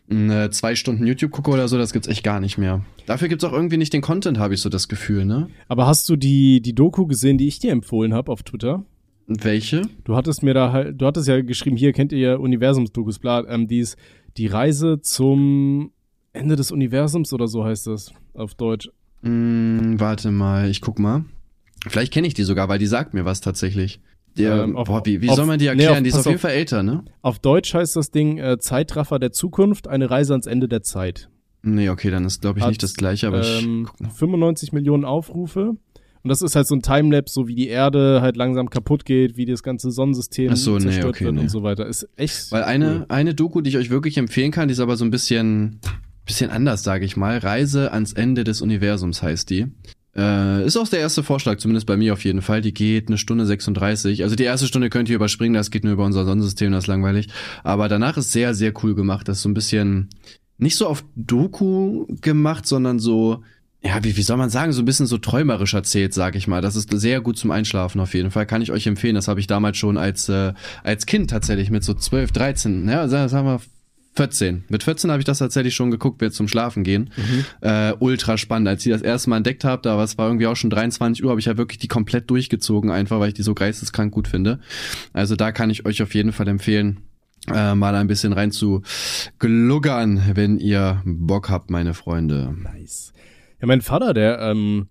äh, zwei Stunden YouTube gucke oder so, das gibt's echt gar nicht mehr. Dafür gibt's auch irgendwie nicht den Content, habe ich so das Gefühl, ne? Aber hast du die, die Doku gesehen, die ich dir empfohlen habe auf Twitter? Welche? Du hattest mir da halt, du hattest ja geschrieben, hier kennt ihr ja Universumsdokus, bla, ähm, die ist die Reise zum Ende des Universums oder so heißt das auf Deutsch. Hm, warte mal, ich guck mal. Vielleicht kenne ich die sogar, weil die sagt mir was tatsächlich. Der, Ähm, auf- boah, wie, wie auf- soll man die nee, erklären? auf- die ist auf jeden. Fall älter, ne? Auf Deutsch heißt das Ding äh, Zeitraffer der Zukunft, eine Reise ans Ende der Zeit. Nee, okay, dann ist glaube ich Hat, nicht das gleiche, aber ähm, ich guck noch. 95 Millionen Aufrufe. Und das ist halt so ein Timelapse, so wie die Erde halt langsam kaputt geht, wie das ganze Sonnensystem so, nee, zerstört okay, wird nee. und so weiter. Ist echt Weil eine, cool. eine Doku, die ich euch wirklich empfehlen kann, die ist aber so ein bisschen, bisschen anders, sage ich mal. Reise ans Ende des Universums heißt die. Äh, ist auch der erste Vorschlag, zumindest bei mir auf jeden Fall. Die geht eine Stunde 36. Also die erste Stunde könnt ihr überspringen, das geht nur über unser Sonnensystem, das ist langweilig. Aber danach ist sehr, sehr cool gemacht. Das ist so ein bisschen nicht so auf Doku gemacht, sondern so, ja, wie, wie soll man sagen, so ein bisschen so träumerisch erzählt, sag ich mal. Das ist sehr gut zum Einschlafen auf jeden Fall. Kann ich euch empfehlen. Das habe ich damals schon als, äh, als Kind tatsächlich mit so 12, 13, ja, sagen wir 14. Mit 14 habe ich das tatsächlich schon geguckt, wir zum Schlafen gehen. Äh, ultra spannend. Als ich das erste Mal entdeckt habe, da war es war irgendwie auch schon 23 Uhr, habe ich ja wirklich die komplett durchgezogen, einfach weil ich die so geisteskrank gut finde. Also da kann ich euch auf jeden Fall empfehlen, äh, mal ein bisschen rein zu gluggern, wenn ihr Bock habt, meine Freunde. Nice. Ja, mein Vater, der, ähm,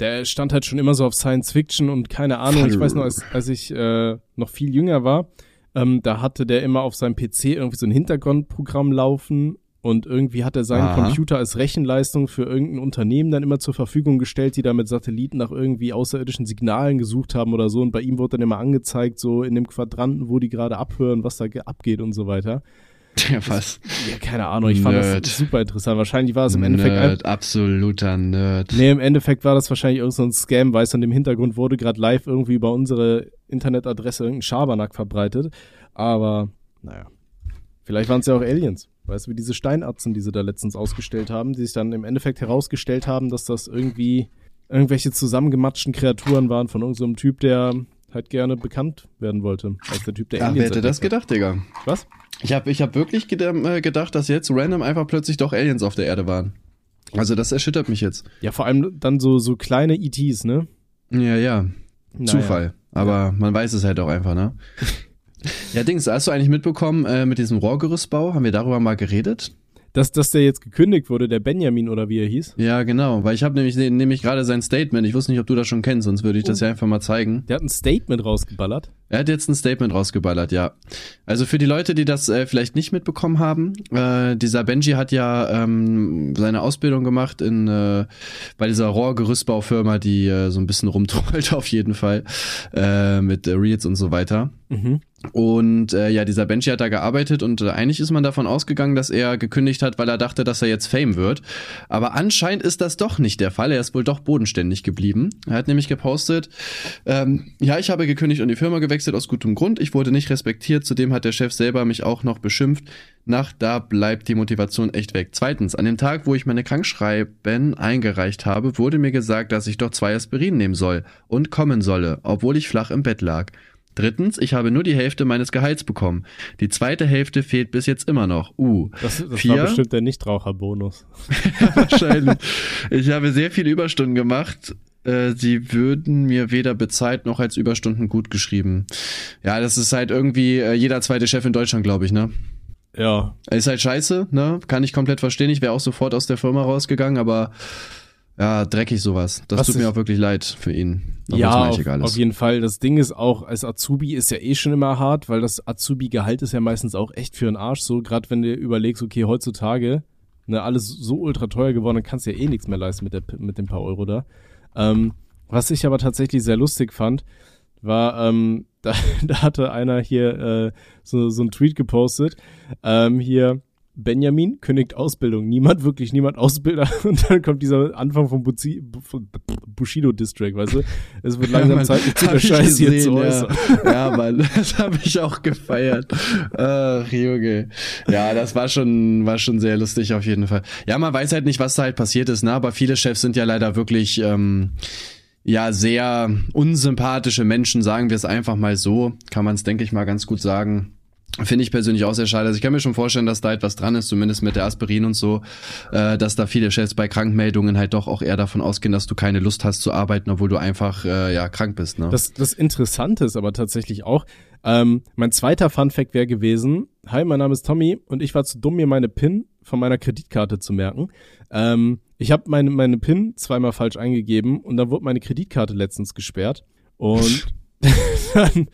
der stand halt schon immer so auf Science Fiction und keine Ahnung. Ich weiß noch, als, als ich äh, noch viel jünger war, ähm, da hatte der immer auf seinem PC irgendwie so ein Hintergrundprogramm laufen und irgendwie hat er seinen Aha. Computer als Rechenleistung für irgendein Unternehmen dann immer zur Verfügung gestellt, die da mit Satelliten nach irgendwie außerirdischen Signalen gesucht haben oder so. Und bei ihm wurde dann immer angezeigt, so in dem Quadranten, wo die gerade abhören, was da ge- abgeht und so weiter. Ja, was? Ja, keine Ahnung, ich fand Nerd. das super interessant. Wahrscheinlich war es im Endeffekt ein, Nerd, absoluter Nerd. Nee, im Endeffekt war das wahrscheinlich irgendein so ein Scam, weil es an dem Hintergrund wurde gerade live irgendwie über unsere Internetadresse irgendein Schabernack verbreitet. Aber, naja. Vielleicht waren es ja auch Aliens. Weißt du, wie diese Steinatzen, die sie da letztens ausgestellt haben, die sich dann im Endeffekt herausgestellt haben, dass das irgendwie irgendwelche zusammengematschten Kreaturen waren von irgendeinem so Typ, der halt gerne bekannt werden wollte. Als der Typ, der Ach, Aliens wer hätte das gedacht, Digga? Was? Ich habe ich hab wirklich äh, gedacht, dass jetzt random einfach plötzlich doch Aliens auf der Erde waren. Also das erschüttert mich jetzt. Ja, vor allem dann so, so kleine ETs, ne? Ja, ja. Naja. Zufall. Aber man weiß es halt auch einfach, ne? ja, Dings, hast du eigentlich mitbekommen äh, mit diesem Rohrgerüstbau? Haben wir darüber mal geredet? Dass, dass der jetzt gekündigt wurde, der Benjamin oder wie er hieß. Ja, genau. Weil ich habe nämlich, nämlich gerade sein Statement. Ich wusste nicht, ob du das schon kennst, sonst würde ich das ja einfach mal zeigen. Der hat ein Statement rausgeballert. Er hat jetzt ein Statement rausgeballert, ja. Also für die Leute, die das äh, vielleicht nicht mitbekommen haben, äh, dieser Benji hat ja ähm, seine Ausbildung gemacht in äh, bei dieser Rohrgerüstbaufirma, die äh, so ein bisschen rumtrollt auf jeden Fall äh, mit Reels und so weiter. Mhm. Und äh, ja, dieser Benji hat da gearbeitet und äh, eigentlich ist man davon ausgegangen, dass er gekündigt hat, weil er dachte, dass er jetzt Fame wird. Aber anscheinend ist das doch nicht der Fall. Er ist wohl doch bodenständig geblieben. Er hat nämlich gepostet, ähm, ja, ich habe gekündigt und die Firma gewechselt aus gutem Grund. Ich wurde nicht respektiert. Zudem hat der Chef selber mich auch noch beschimpft. Nach da bleibt die Motivation echt weg. Zweitens, an dem Tag, wo ich meine Krankschreiben eingereicht habe, wurde mir gesagt, dass ich doch zwei Aspirin nehmen soll und kommen solle, obwohl ich flach im Bett lag. Drittens, ich habe nur die Hälfte meines Gehalts bekommen. Die zweite Hälfte fehlt bis jetzt immer noch. Uh. Das, das Vier? war bestimmt der Nichtraucherbonus. Wahrscheinlich. Ich habe sehr viele Überstunden gemacht. Äh, Sie würden mir weder bezahlt noch als Überstunden gut geschrieben. Ja, das ist halt irgendwie äh, jeder zweite Chef in Deutschland, glaube ich, ne? Ja, Ist halt scheiße, ne? Kann ich komplett verstehen. Ich wäre auch sofort aus der Firma rausgegangen, aber ja, dreckig sowas. Das Was tut mir auch wirklich leid für ihn. Obwohl ja, auf, egal auf jeden Fall. Das Ding ist auch, als Azubi ist ja eh schon immer hart, weil das Azubi-Gehalt ist ja meistens auch echt für den Arsch so. Gerade wenn du überlegst, okay, heutzutage, ne, alles so ultra teuer geworden, dann kannst du ja eh nichts mehr leisten mit, der, mit den paar Euro da. Ähm, was ich aber tatsächlich sehr lustig fand, war, ähm, da, da hatte einer hier äh, so, so einen Tweet gepostet, ähm, hier, Benjamin kündigt Ausbildung. Niemand, wirklich niemand Ausbilder. Und dann kommt dieser Anfang vom Buzi, von Bushido District, weißt du? Es wird langsam Mann, Zeit, zu der Scheiße hier zu ja. äußern. Ja, Mann, das habe ich auch gefeiert. Ach, Junge. Ja, das war schon, war schon sehr lustig auf jeden Fall. Ja, man weiß halt nicht, was da halt passiert ist, ne? Aber viele Chefs sind ja leider wirklich, ähm, ja, sehr unsympathische Menschen, sagen wir es einfach mal so. Kann man es, denke ich mal, ganz gut sagen. Finde ich persönlich auch sehr schade. Also ich kann mir schon vorstellen, dass da etwas dran ist, zumindest mit der Aspirin und so, äh, dass da viele Chefs bei Krankmeldungen halt doch auch eher davon ausgehen, dass du keine Lust hast zu arbeiten, obwohl du einfach äh, ja krank bist. Ne? Das, das Interessante ist aber tatsächlich auch, ähm, mein zweiter Funfact wäre gewesen, hi, mein Name ist Tommy und ich war zu dumm, mir meine PIN von meiner Kreditkarte zu merken. Ähm, ich habe meine, meine PIN zweimal falsch eingegeben und dann wurde meine Kreditkarte letztens gesperrt und dann,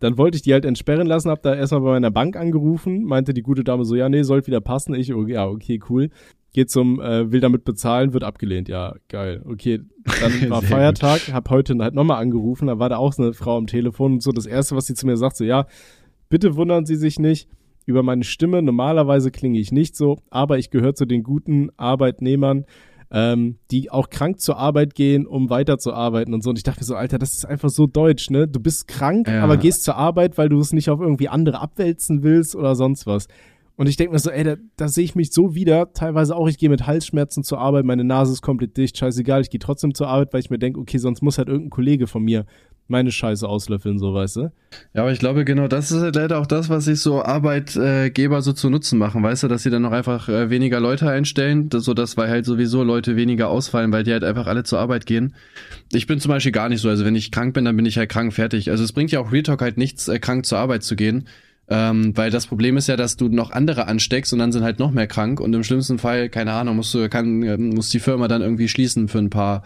dann wollte ich die halt entsperren lassen, hab da erstmal bei meiner Bank angerufen, meinte die gute Dame so, ja, nee, sollte wieder passen. Ich, oh, ja, okay, cool. Geht zum, äh, will damit bezahlen, wird abgelehnt. Ja, geil. Okay, dann war Feiertag, hab heute halt nochmal angerufen, da war da auch so eine Frau am Telefon und so das Erste, was sie zu mir sagt, so, ja, bitte wundern Sie sich nicht über meine Stimme. Normalerweise klinge ich nicht so, aber ich gehöre zu den guten Arbeitnehmern, ähm, die auch krank zur Arbeit gehen, um weiterzuarbeiten und so. Und ich dachte mir so, Alter, das ist einfach so deutsch, ne? Du bist krank, Ja. aber gehst zur Arbeit, weil du es nicht auf irgendwie andere abwälzen willst oder sonst was. Und ich denke mir so, ey, da, da sehe ich mich so wieder. Teilweise auch, ich gehe mit Halsschmerzen zur Arbeit, meine Nase ist komplett dicht, scheißegal, ich gehe trotzdem zur Arbeit, weil ich mir denke, okay, sonst muss halt irgendein Kollege von mir meine Scheiße auslöffeln, so weißt du. Ja, aber ich glaube, genau das ist halt leider auch das, was sich so Arbeitgeber so zu Nutzen machen, weißt du, dass sie dann noch einfach äh, weniger Leute einstellen, so dass weil halt sowieso Leute weniger ausfallen, weil die halt einfach alle zur Arbeit gehen. Ich bin zum Beispiel gar nicht so, also wenn ich krank bin, dann bin ich halt krank fertig. Also es bringt ja auch Real halt nichts, äh, krank zur Arbeit zu gehen. Ähm, weil das Problem ist ja, dass du noch andere ansteckst und dann sind halt noch mehr krank und im schlimmsten Fall, keine Ahnung, musst du, kann, äh, muss die Firma dann irgendwie schließen für ein paar,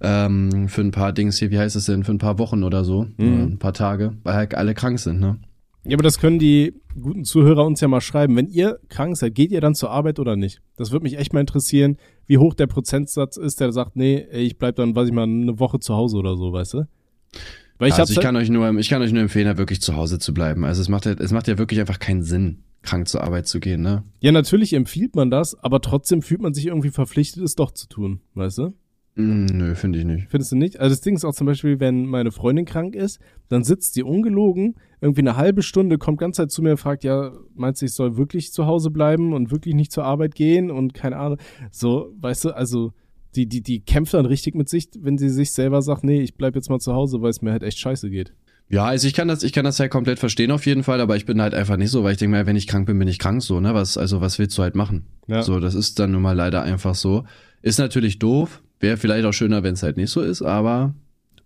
ähm, für ein paar Dings hier, wie heißt es denn, für ein paar Wochen oder so, Mhm. äh, ein paar Tage, weil halt alle krank sind, ne? Ja, aber das können die guten Zuhörer uns ja mal schreiben. Wenn ihr krank seid, geht ihr dann zur Arbeit oder nicht? Das würde mich echt mal interessieren, wie hoch der Prozentsatz ist, der sagt, nee, ich bleib dann, weiß ich mal, eine Woche zu Hause oder so, weißt du? Weil ich also ich halt- kann euch nur, ich kann euch nur empfehlen, halt wirklich zu Hause zu bleiben. Also es macht ja, es macht ja wirklich einfach keinen Sinn, krank zur Arbeit zu gehen, ne? Ja, natürlich empfiehlt man das, aber trotzdem fühlt man sich irgendwie verpflichtet, es doch zu tun, weißt du? Mm, nö, finde ich nicht. Findest du nicht? Also das Ding ist auch zum Beispiel, wenn meine Freundin krank ist, dann sitzt sie ungelogen, irgendwie eine halbe Stunde, kommt ganz Zeit zu mir und fragt, ja, meinst du, ich soll wirklich zu Hause bleiben und wirklich nicht zur Arbeit gehen und keine Ahnung. So, weißt du, also die, die, die kämpft dann richtig mit sich, wenn sie sich selber sagt, nee, ich bleib jetzt mal zu Hause, weil es mir halt echt scheiße geht. Ja, also ich kann das, ich kann das ja komplett verstehen auf jeden Fall, aber ich bin halt einfach nicht so, weil ich denke mal, wenn ich krank bin, bin ich krank so, ne? Was, also was willst du halt machen? Ja. So, das ist dann nun mal leider einfach so. Ist natürlich doof, wäre vielleicht auch schöner, wenn es halt nicht so ist, aber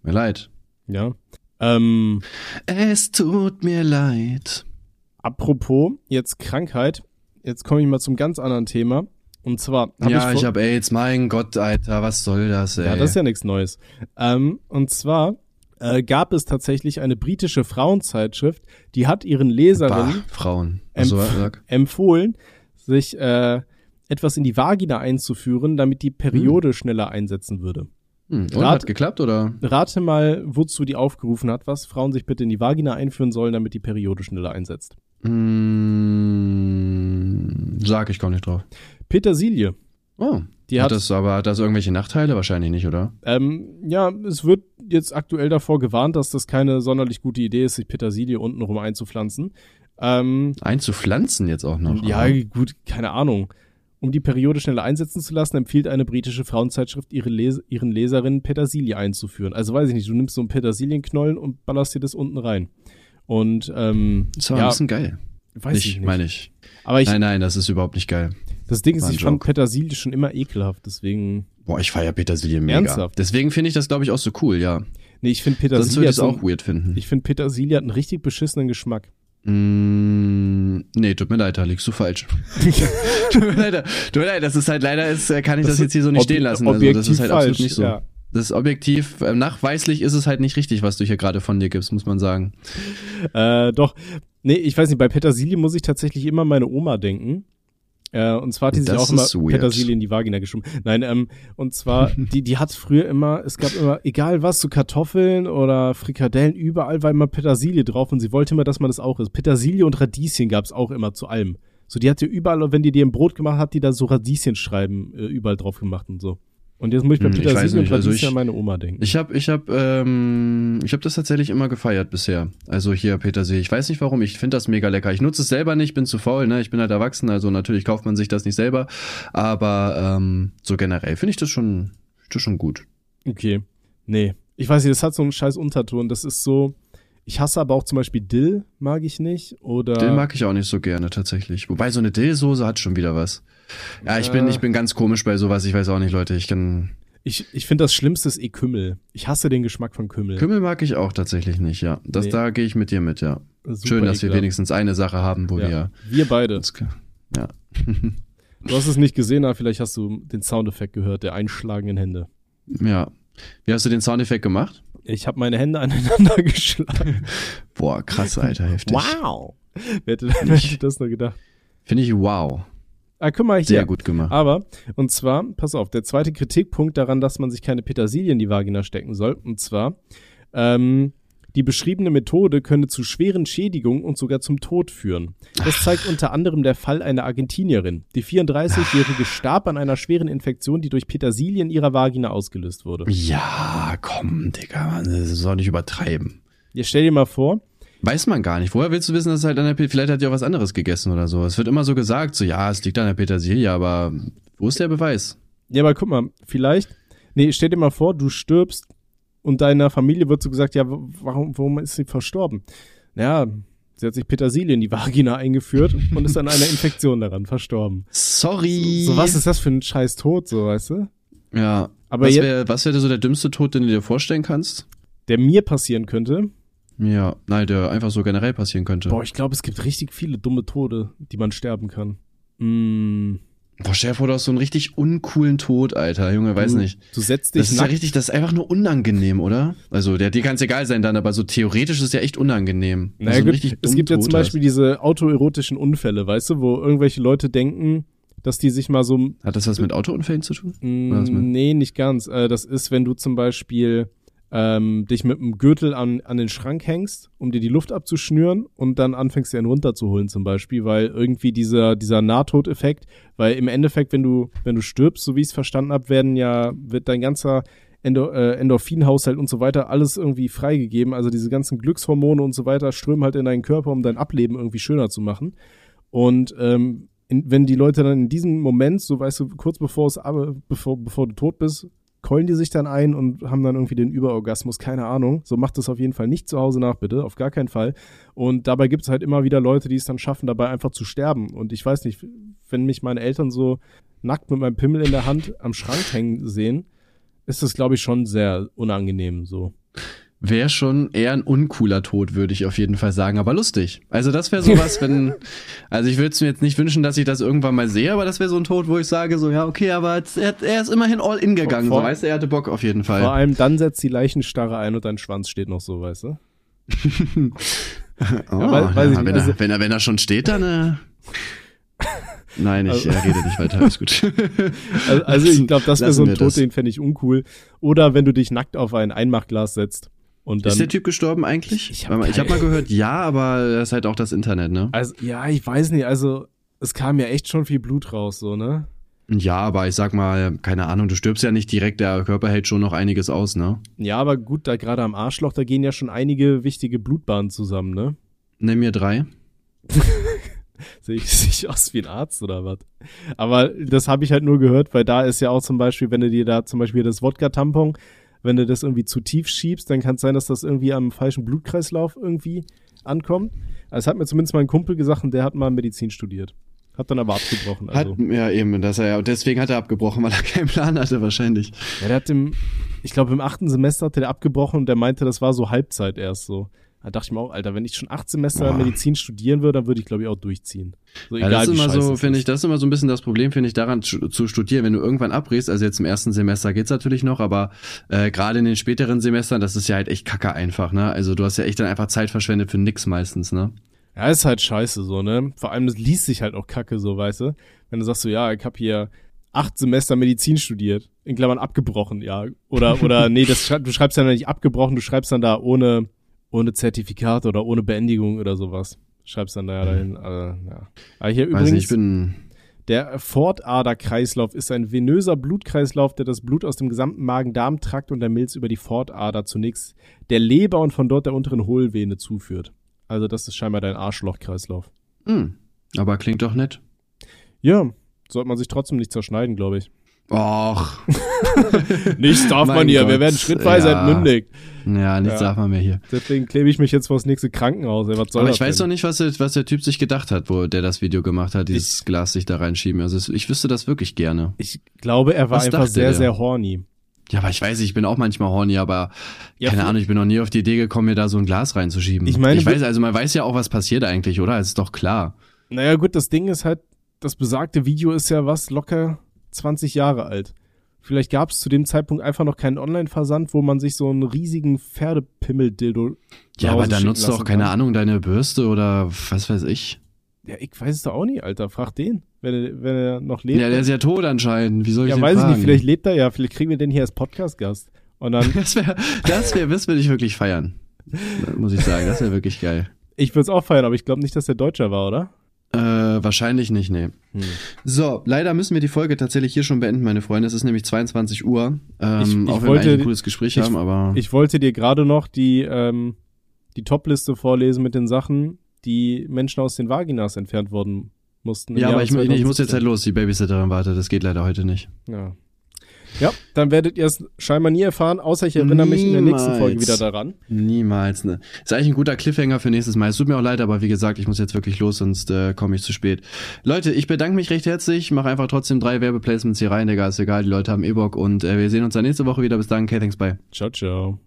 mir leid. Ja. Ähm, Es tut mir leid. apropos, jetzt Krankheit. Jetzt komme ich mal zum ganz anderen Thema. Und zwar hab ja, ich, ich, vor- hab AIDS, mein Gott, Alter, was soll das, ey? Ja, das ist ja nichts Neues. Ähm, und zwar äh, gab es tatsächlich eine britische Frauenzeitschrift, die hat ihren bah, Leserinnen Frauen. Also, Empf- sag. empfohlen, sich äh, etwas in die Vagina einzuführen, damit die Periode schneller einsetzen würde. Hm, und, Rat- hat geklappt, oder? Rate mal, wozu die aufgerufen hat, was Frauen sich bitte in die Vagina einführen sollen, damit die Periode schneller einsetzt. Hm, sag, ich komm nicht drauf. Petersilie. Oh, Die hat, hat, das aber, hat das irgendwelche Nachteile? Wahrscheinlich nicht, oder? ähm, ja, es wird jetzt aktuell davor gewarnt, dass das keine sonderlich gute Idee ist, sich Petersilie untenrum einzupflanzen. Ähm, Einzupflanzen jetzt auch noch. Ja, aber- gut, keine Ahnung. Um die Periode schneller einsetzen zu lassen, empfiehlt eine britische Frauenzeitschrift ihre Les ihren Leserinnen Petersilie einzuführen. Also weiß ich nicht, du nimmst so einen Petersilienknollen und ballerst dir das unten rein. Und ähm, Das war ja, ein bisschen geil. weiß ich nicht. meine ich. Aber ich, nein, nein, das ist überhaupt nicht geil. Das Ding ist, ich fand. Petersilie schon immer ekelhaft, deswegen. Boah, ich feier Petersilie mega. Ernsthaft? Deswegen finde ich das, glaube ich, auch so cool, ja. Nee, ich finde Sonst würde Petersilie, ich es auch weird finden. ich finde Petersilie hat einen richtig beschissenen Geschmack. Mm, nee, tut mir leid, da liegst du falsch. tut, mir leid, tut mir leid, das ist halt leider, ist, äh, kann ich das, Das jetzt hier so nicht stehen lassen. Also, das ist halt falsch, absolut nicht so. Ja. Das ist objektiv, äh, nachweislich ist es halt nicht richtig, was du hier gerade von dir gibst, muss man sagen. Äh, doch. Nee, ich weiß nicht, bei Petersilie muss ich tatsächlich immer meine Oma denken. Äh, und zwar hat die sich auch immer weird. Petersilie in die Vagina geschoben. Nein, ähm, und zwar, die, die hat früher immer, es gab immer, egal was, so Kartoffeln oder Frikadellen, überall war immer Petersilie drauf und sie wollte immer, dass man das auch isst. Petersilie und Radieschen gab's auch immer zu allem. So, die hat ja überall, wenn die dir ein Brot gemacht hat, die da so Radieschenschreiben äh, überall drauf gemacht und so. Und jetzt muss ich bei Hm, ich Petersilie weiß und also ich- an meine Oma denken. Ich habe ich hab, ähm, ich hab das tatsächlich immer gefeiert bisher. Also hier Petersilie. Ich weiß nicht warum, ich finde das mega lecker. Ich nutze es selber nicht, bin zu faul, ne? Ich bin halt erwachsen, also natürlich kauft man sich das nicht selber. Aber ähm, so generell finde ich das schon, das schon gut. Okay. Nee. Ich weiß nicht, das hat so einen scheiß Unterton. Das ist so. Ich hasse aber auch zum Beispiel Dill, mag ich nicht. Oder. Dill mag ich auch nicht so gerne tatsächlich. Wobei so eine Dillsoße hat schon wieder was. Ja, ich bin, ich bin ganz komisch bei sowas. Ich weiß auch nicht, Leute. Ich kann. Ich, ich finde das Schlimmste ist eh Kümmel. Ich hasse den Geschmack von Kümmel. Kümmel mag ich auch tatsächlich nicht, ja. Das, Nee. Da gehe ich mit dir mit, ja. Super Schön, dass wir wenigstens eine Sache haben, wo Ja. wir. Wir beide. Uns, ja. Du hast es nicht gesehen, aber vielleicht hast du den Soundeffekt gehört, der einschlagenden Hände. ja. Wie hast du den Soundeffekt gemacht? Ich habe meine Hände aneinander geschlagen. Boah, krass, Alter, heftig. Wow! Wer hätte, wer hätte das nur gedacht? Finde ich wow. Ah, guck mal hier. Sehr gut gemacht. Aber, und zwar, pass auf, der zweite Kritikpunkt daran, dass man sich keine Petersilie in die Vagina stecken soll, und zwar, ähm, die beschriebene Methode könne zu schweren Schädigungen und sogar zum Tod führen. Das zeigt unter anderem der Fall einer Argentinierin. Die 34-Jährige starb an einer schweren Infektion, die durch Petersilie in ihrer Vagina ausgelöst wurde. Ja, komm, Digga, das soll nicht übertreiben. Jetzt stell dir mal vor, Weiß man gar nicht. Woher willst du wissen, dass es halt an der Petersilie, vielleicht hat die auch was anderes gegessen oder so. Es wird immer so gesagt, so, ja, es liegt an der Petersilie, aber wo ist der Beweis? ja, aber guck mal, vielleicht, nee, stell dir mal vor, du stirbst und deiner Familie wird so gesagt, ja, warum, warum ist sie verstorben? Naja, sie hat sich Petersilie in die Vagina eingeführt und ist an einer Infektion daran verstorben. Sorry. So, was ist das für ein scheiß Tod, so, weißt du? Ja. Aber was wäre wär so der dümmste Tod, den du dir vorstellen kannst? Der mir passieren könnte. Ja, nein, der einfach so generell passieren könnte. Boah, ich glaube, es gibt richtig viele dumme Tode, die man sterben kann. Mm, Boah, stell dir vor, du hast so einen richtig uncoolen Tod, Alter. Junge, weiß du, nicht. Du setzt dich Das ist ja richtig, das ist einfach nur unangenehm, oder? Also, der, dir kann es egal sein dann, aber so theoretisch ist es ja echt unangenehm. Naja, so einen gut, es gibt ja Tod zum Beispiel diese autoerotischen Unfälle, weißt du, wo irgendwelche Leute denken, dass die sich mal so hast. Hat das was mit Autounfällen zu tun? Mm, Nee, nicht ganz. Äh, das ist, wenn du zum Beispiel ähm, dich mit einem Gürtel an, an den Schrank hängst, um dir die Luft abzuschnüren und dann anfängst, dir einen runterzuholen zum Beispiel, weil irgendwie dieser, dieser Nahtodeffekt, weil im Endeffekt, wenn du, wenn du stirbst, so wie ich es verstanden habe, werden ja, wird dein ganzer Endo, äh, Endorphinhaushalt und so weiter alles irgendwie freigegeben. Also diese ganzen Glückshormone und so weiter strömen halt in deinen Körper, um dein Ableben irgendwie schöner zu machen. Und ähm, in, wenn die Leute dann in diesem Moment, so weißt du, kurz bevor es bevor, bevor du tot bist, keulen die sich dann ein und haben dann irgendwie den Überorgasmus, keine Ahnung. So macht das auf jeden Fall nicht zu Hause nach, bitte, auf gar keinen Fall. Und dabei gibt es halt immer wieder Leute, die es dann schaffen, dabei einfach zu sterben. Und ich weiß nicht, wenn mich meine Eltern so nackt mit meinem Pimmel in der Hand am Schrank hängen sehen, ist das, glaube ich, schon sehr unangenehm so. Wäre schon eher ein uncooler Tod, würde ich auf jeden Fall sagen, aber lustig. Also das wäre sowas, wenn, also ich würde es mir jetzt nicht wünschen, dass ich das irgendwann mal sehe, aber das wäre so ein Tod, wo ich sage so, ja, okay, aber jetzt, er, er, ist immerhin all in gegangen, vor, so, weißt du, er hatte Bock auf jeden Fall. Vor allem dann setzt die Leichenstarre ein und dein Schwanz steht noch so, weißt du? oh, ja, weiß, weiß ja, wenn, also, er, wenn, er, wenn er schon steht, dann, äh, Nein, ich also, rede nicht weiter, alles gut. also, also ich glaube, das wäre so ein Tod, das. den fände ich uncool. Oder wenn du dich nackt auf ein Einmachglas setzt und dann, ist der Typ gestorben eigentlich? Ich habe hab mal gehört, ja, aber das ist halt auch das Internet, ne? Also, ja, ich weiß nicht, also es kam ja echt schon viel Blut raus, so, ne? Ja, aber ich sag mal, keine Ahnung, du stirbst ja nicht direkt, der Körper hält schon noch einiges aus, ne? Ja, aber gut, da gerade am Arschloch, da gehen ja schon einige wichtige Blutbahnen zusammen, ne? Nimm mir drei. Sehe ich, seh ich aus wie ein Arzt oder was? Aber das habe ich halt nur gehört, weil da ist ja auch zum Beispiel, wenn du dir da zum Beispiel das Wodka-Tampon wenn du das irgendwie zu tief schiebst, dann kann es sein, dass das irgendwie am falschen Blutkreislauf irgendwie ankommt. Also hat mir zumindest mein Kumpel gesagt und der hat mal Medizin studiert. Hat dann aber abgebrochen. Also. Hat, ja, eben, dass er ja, deswegen hat er abgebrochen, weil er keinen Plan hatte, wahrscheinlich. Ja, der hat im, ich glaube, im achten Semester hat er abgebrochen und der meinte, das war so Halbzeit erst so. Da dachte ich mir auch, Alter, wenn ich schon acht Semester Boah. Medizin studieren würde, dann würde ich, glaube ich, auch durchziehen. So, ja, egal, das ist immer so, finde ich, das ist immer so ein bisschen das Problem, finde ich, daran zu studieren. Wenn du irgendwann abbrichst, also jetzt im ersten Semester geht's natürlich noch, aber äh, gerade in den späteren Semestern, das ist ja halt echt kacke einfach, ne? Also du hast ja echt dann einfach Zeit verschwendet für nix meistens, ne? Ja, ist halt scheiße so, ne? Vor allem, das liest sich halt auch kacke so, weißt du? Wenn du sagst so, ja, ich habe hier acht Semester Medizin studiert, in Klammern abgebrochen, ja. Oder, oder nee, das, du schreibst ja nicht abgebrochen, du schreibst dann da ohne ohne Zertifikat oder ohne Beendigung oder sowas. Schreibst dann da ja dahin. Also, ja. Aber hier Weiß übrigens, nicht, ich bin der Fortaderkreislauf ist ein venöser Blutkreislauf, der das Blut aus dem gesamten Magen-Darm-Trakt und der Milz über die Fortader zunächst der Leber und von dort der unteren Hohlvene zuführt. Also das ist scheinbar dein Arschlochkreislauf. Hm, aber klingt doch nett. Ja, sollte man sich trotzdem nicht zerschneiden, glaube ich. Och. nichts darf man hier. Gott. Wir werden schrittweise ja. entmündigt. Ja, nichts ja. darf man mehr hier. Deswegen klebe ich mich jetzt vor das nächste Krankenhaus. Was soll Aber ich weiß doch nicht, was der, was der Typ sich gedacht hat, wo der das Video gemacht hat, dieses ich, Glas sich da reinschieben. Also ich wüsste das wirklich gerne. Ich glaube, er war was einfach sehr, der? sehr horny. Ja, aber ich weiß, ich bin auch manchmal horny, aber ja, keine Ahnung, ich bin noch nie auf die Idee gekommen, mir da so ein Glas reinzuschieben. Ich meine, ich weiß, also man weiß ja auch, was passiert eigentlich, oder? Es ist doch klar. Naja, gut, das Ding ist halt, das besagte Video ist ja was locker 20 Jahre alt. Vielleicht gab es zu dem Zeitpunkt einfach noch keinen Online-Versand, wo man sich so einen riesigen Pferdepimmel-Dildo. Ja, aber dann nutzt du auch, keine Ahnung, deine Bürste oder was weiß ich. Ja, ich weiß es doch auch nicht, Alter. Frag den, wenn er, wenn er noch lebt. Ja, der ist ja tot anscheinend. Wie soll ich ja, den weiß fragen? ich nicht. Vielleicht lebt er ja. Vielleicht kriegen wir den hier als Podcast-Gast. Und dann. das wäre, das wäre, das würde ich wirklich feiern. muss ich sagen. Das wäre wirklich geil. Ich würde es auch feiern, aber ich glaube nicht, dass der Deutscher war, oder? Äh, wahrscheinlich nicht, nee. Hm. So, leider müssen wir die Folge tatsächlich hier schon beenden, meine Freunde. Es ist nämlich 22 Uhr. Ähm, ich, ich auch wenn wollte, wir ein cooles Gespräch ich, haben, aber. Ich wollte dir gerade noch die, ähm, die Top-Liste vorlesen mit den Sachen, die Menschen aus den Vaginas entfernt worden mussten. Ja, aber ich, ich, muss jetzt halt los. Die Babysitterin wartet. Das geht leider heute nicht. Ja. Ja, dann werdet ihr es scheinbar nie erfahren, außer ich erinnere Niemals. mich in der nächsten Folge wieder daran. Niemals. Ne. Ist eigentlich ein guter Cliffhanger für nächstes Mal. Es tut mir auch leid, aber wie gesagt, ich muss jetzt wirklich los, sonst äh, komme ich zu spät. Leute, ich bedanke mich recht herzlich. Mache einfach trotzdem drei Werbeplacements hier rein, Digga. Ist egal, die Leute haben eh Bock. Und äh, wir sehen uns dann nächste Woche wieder. Bis dann. Okay, thanks, bye. Ciao, ciao.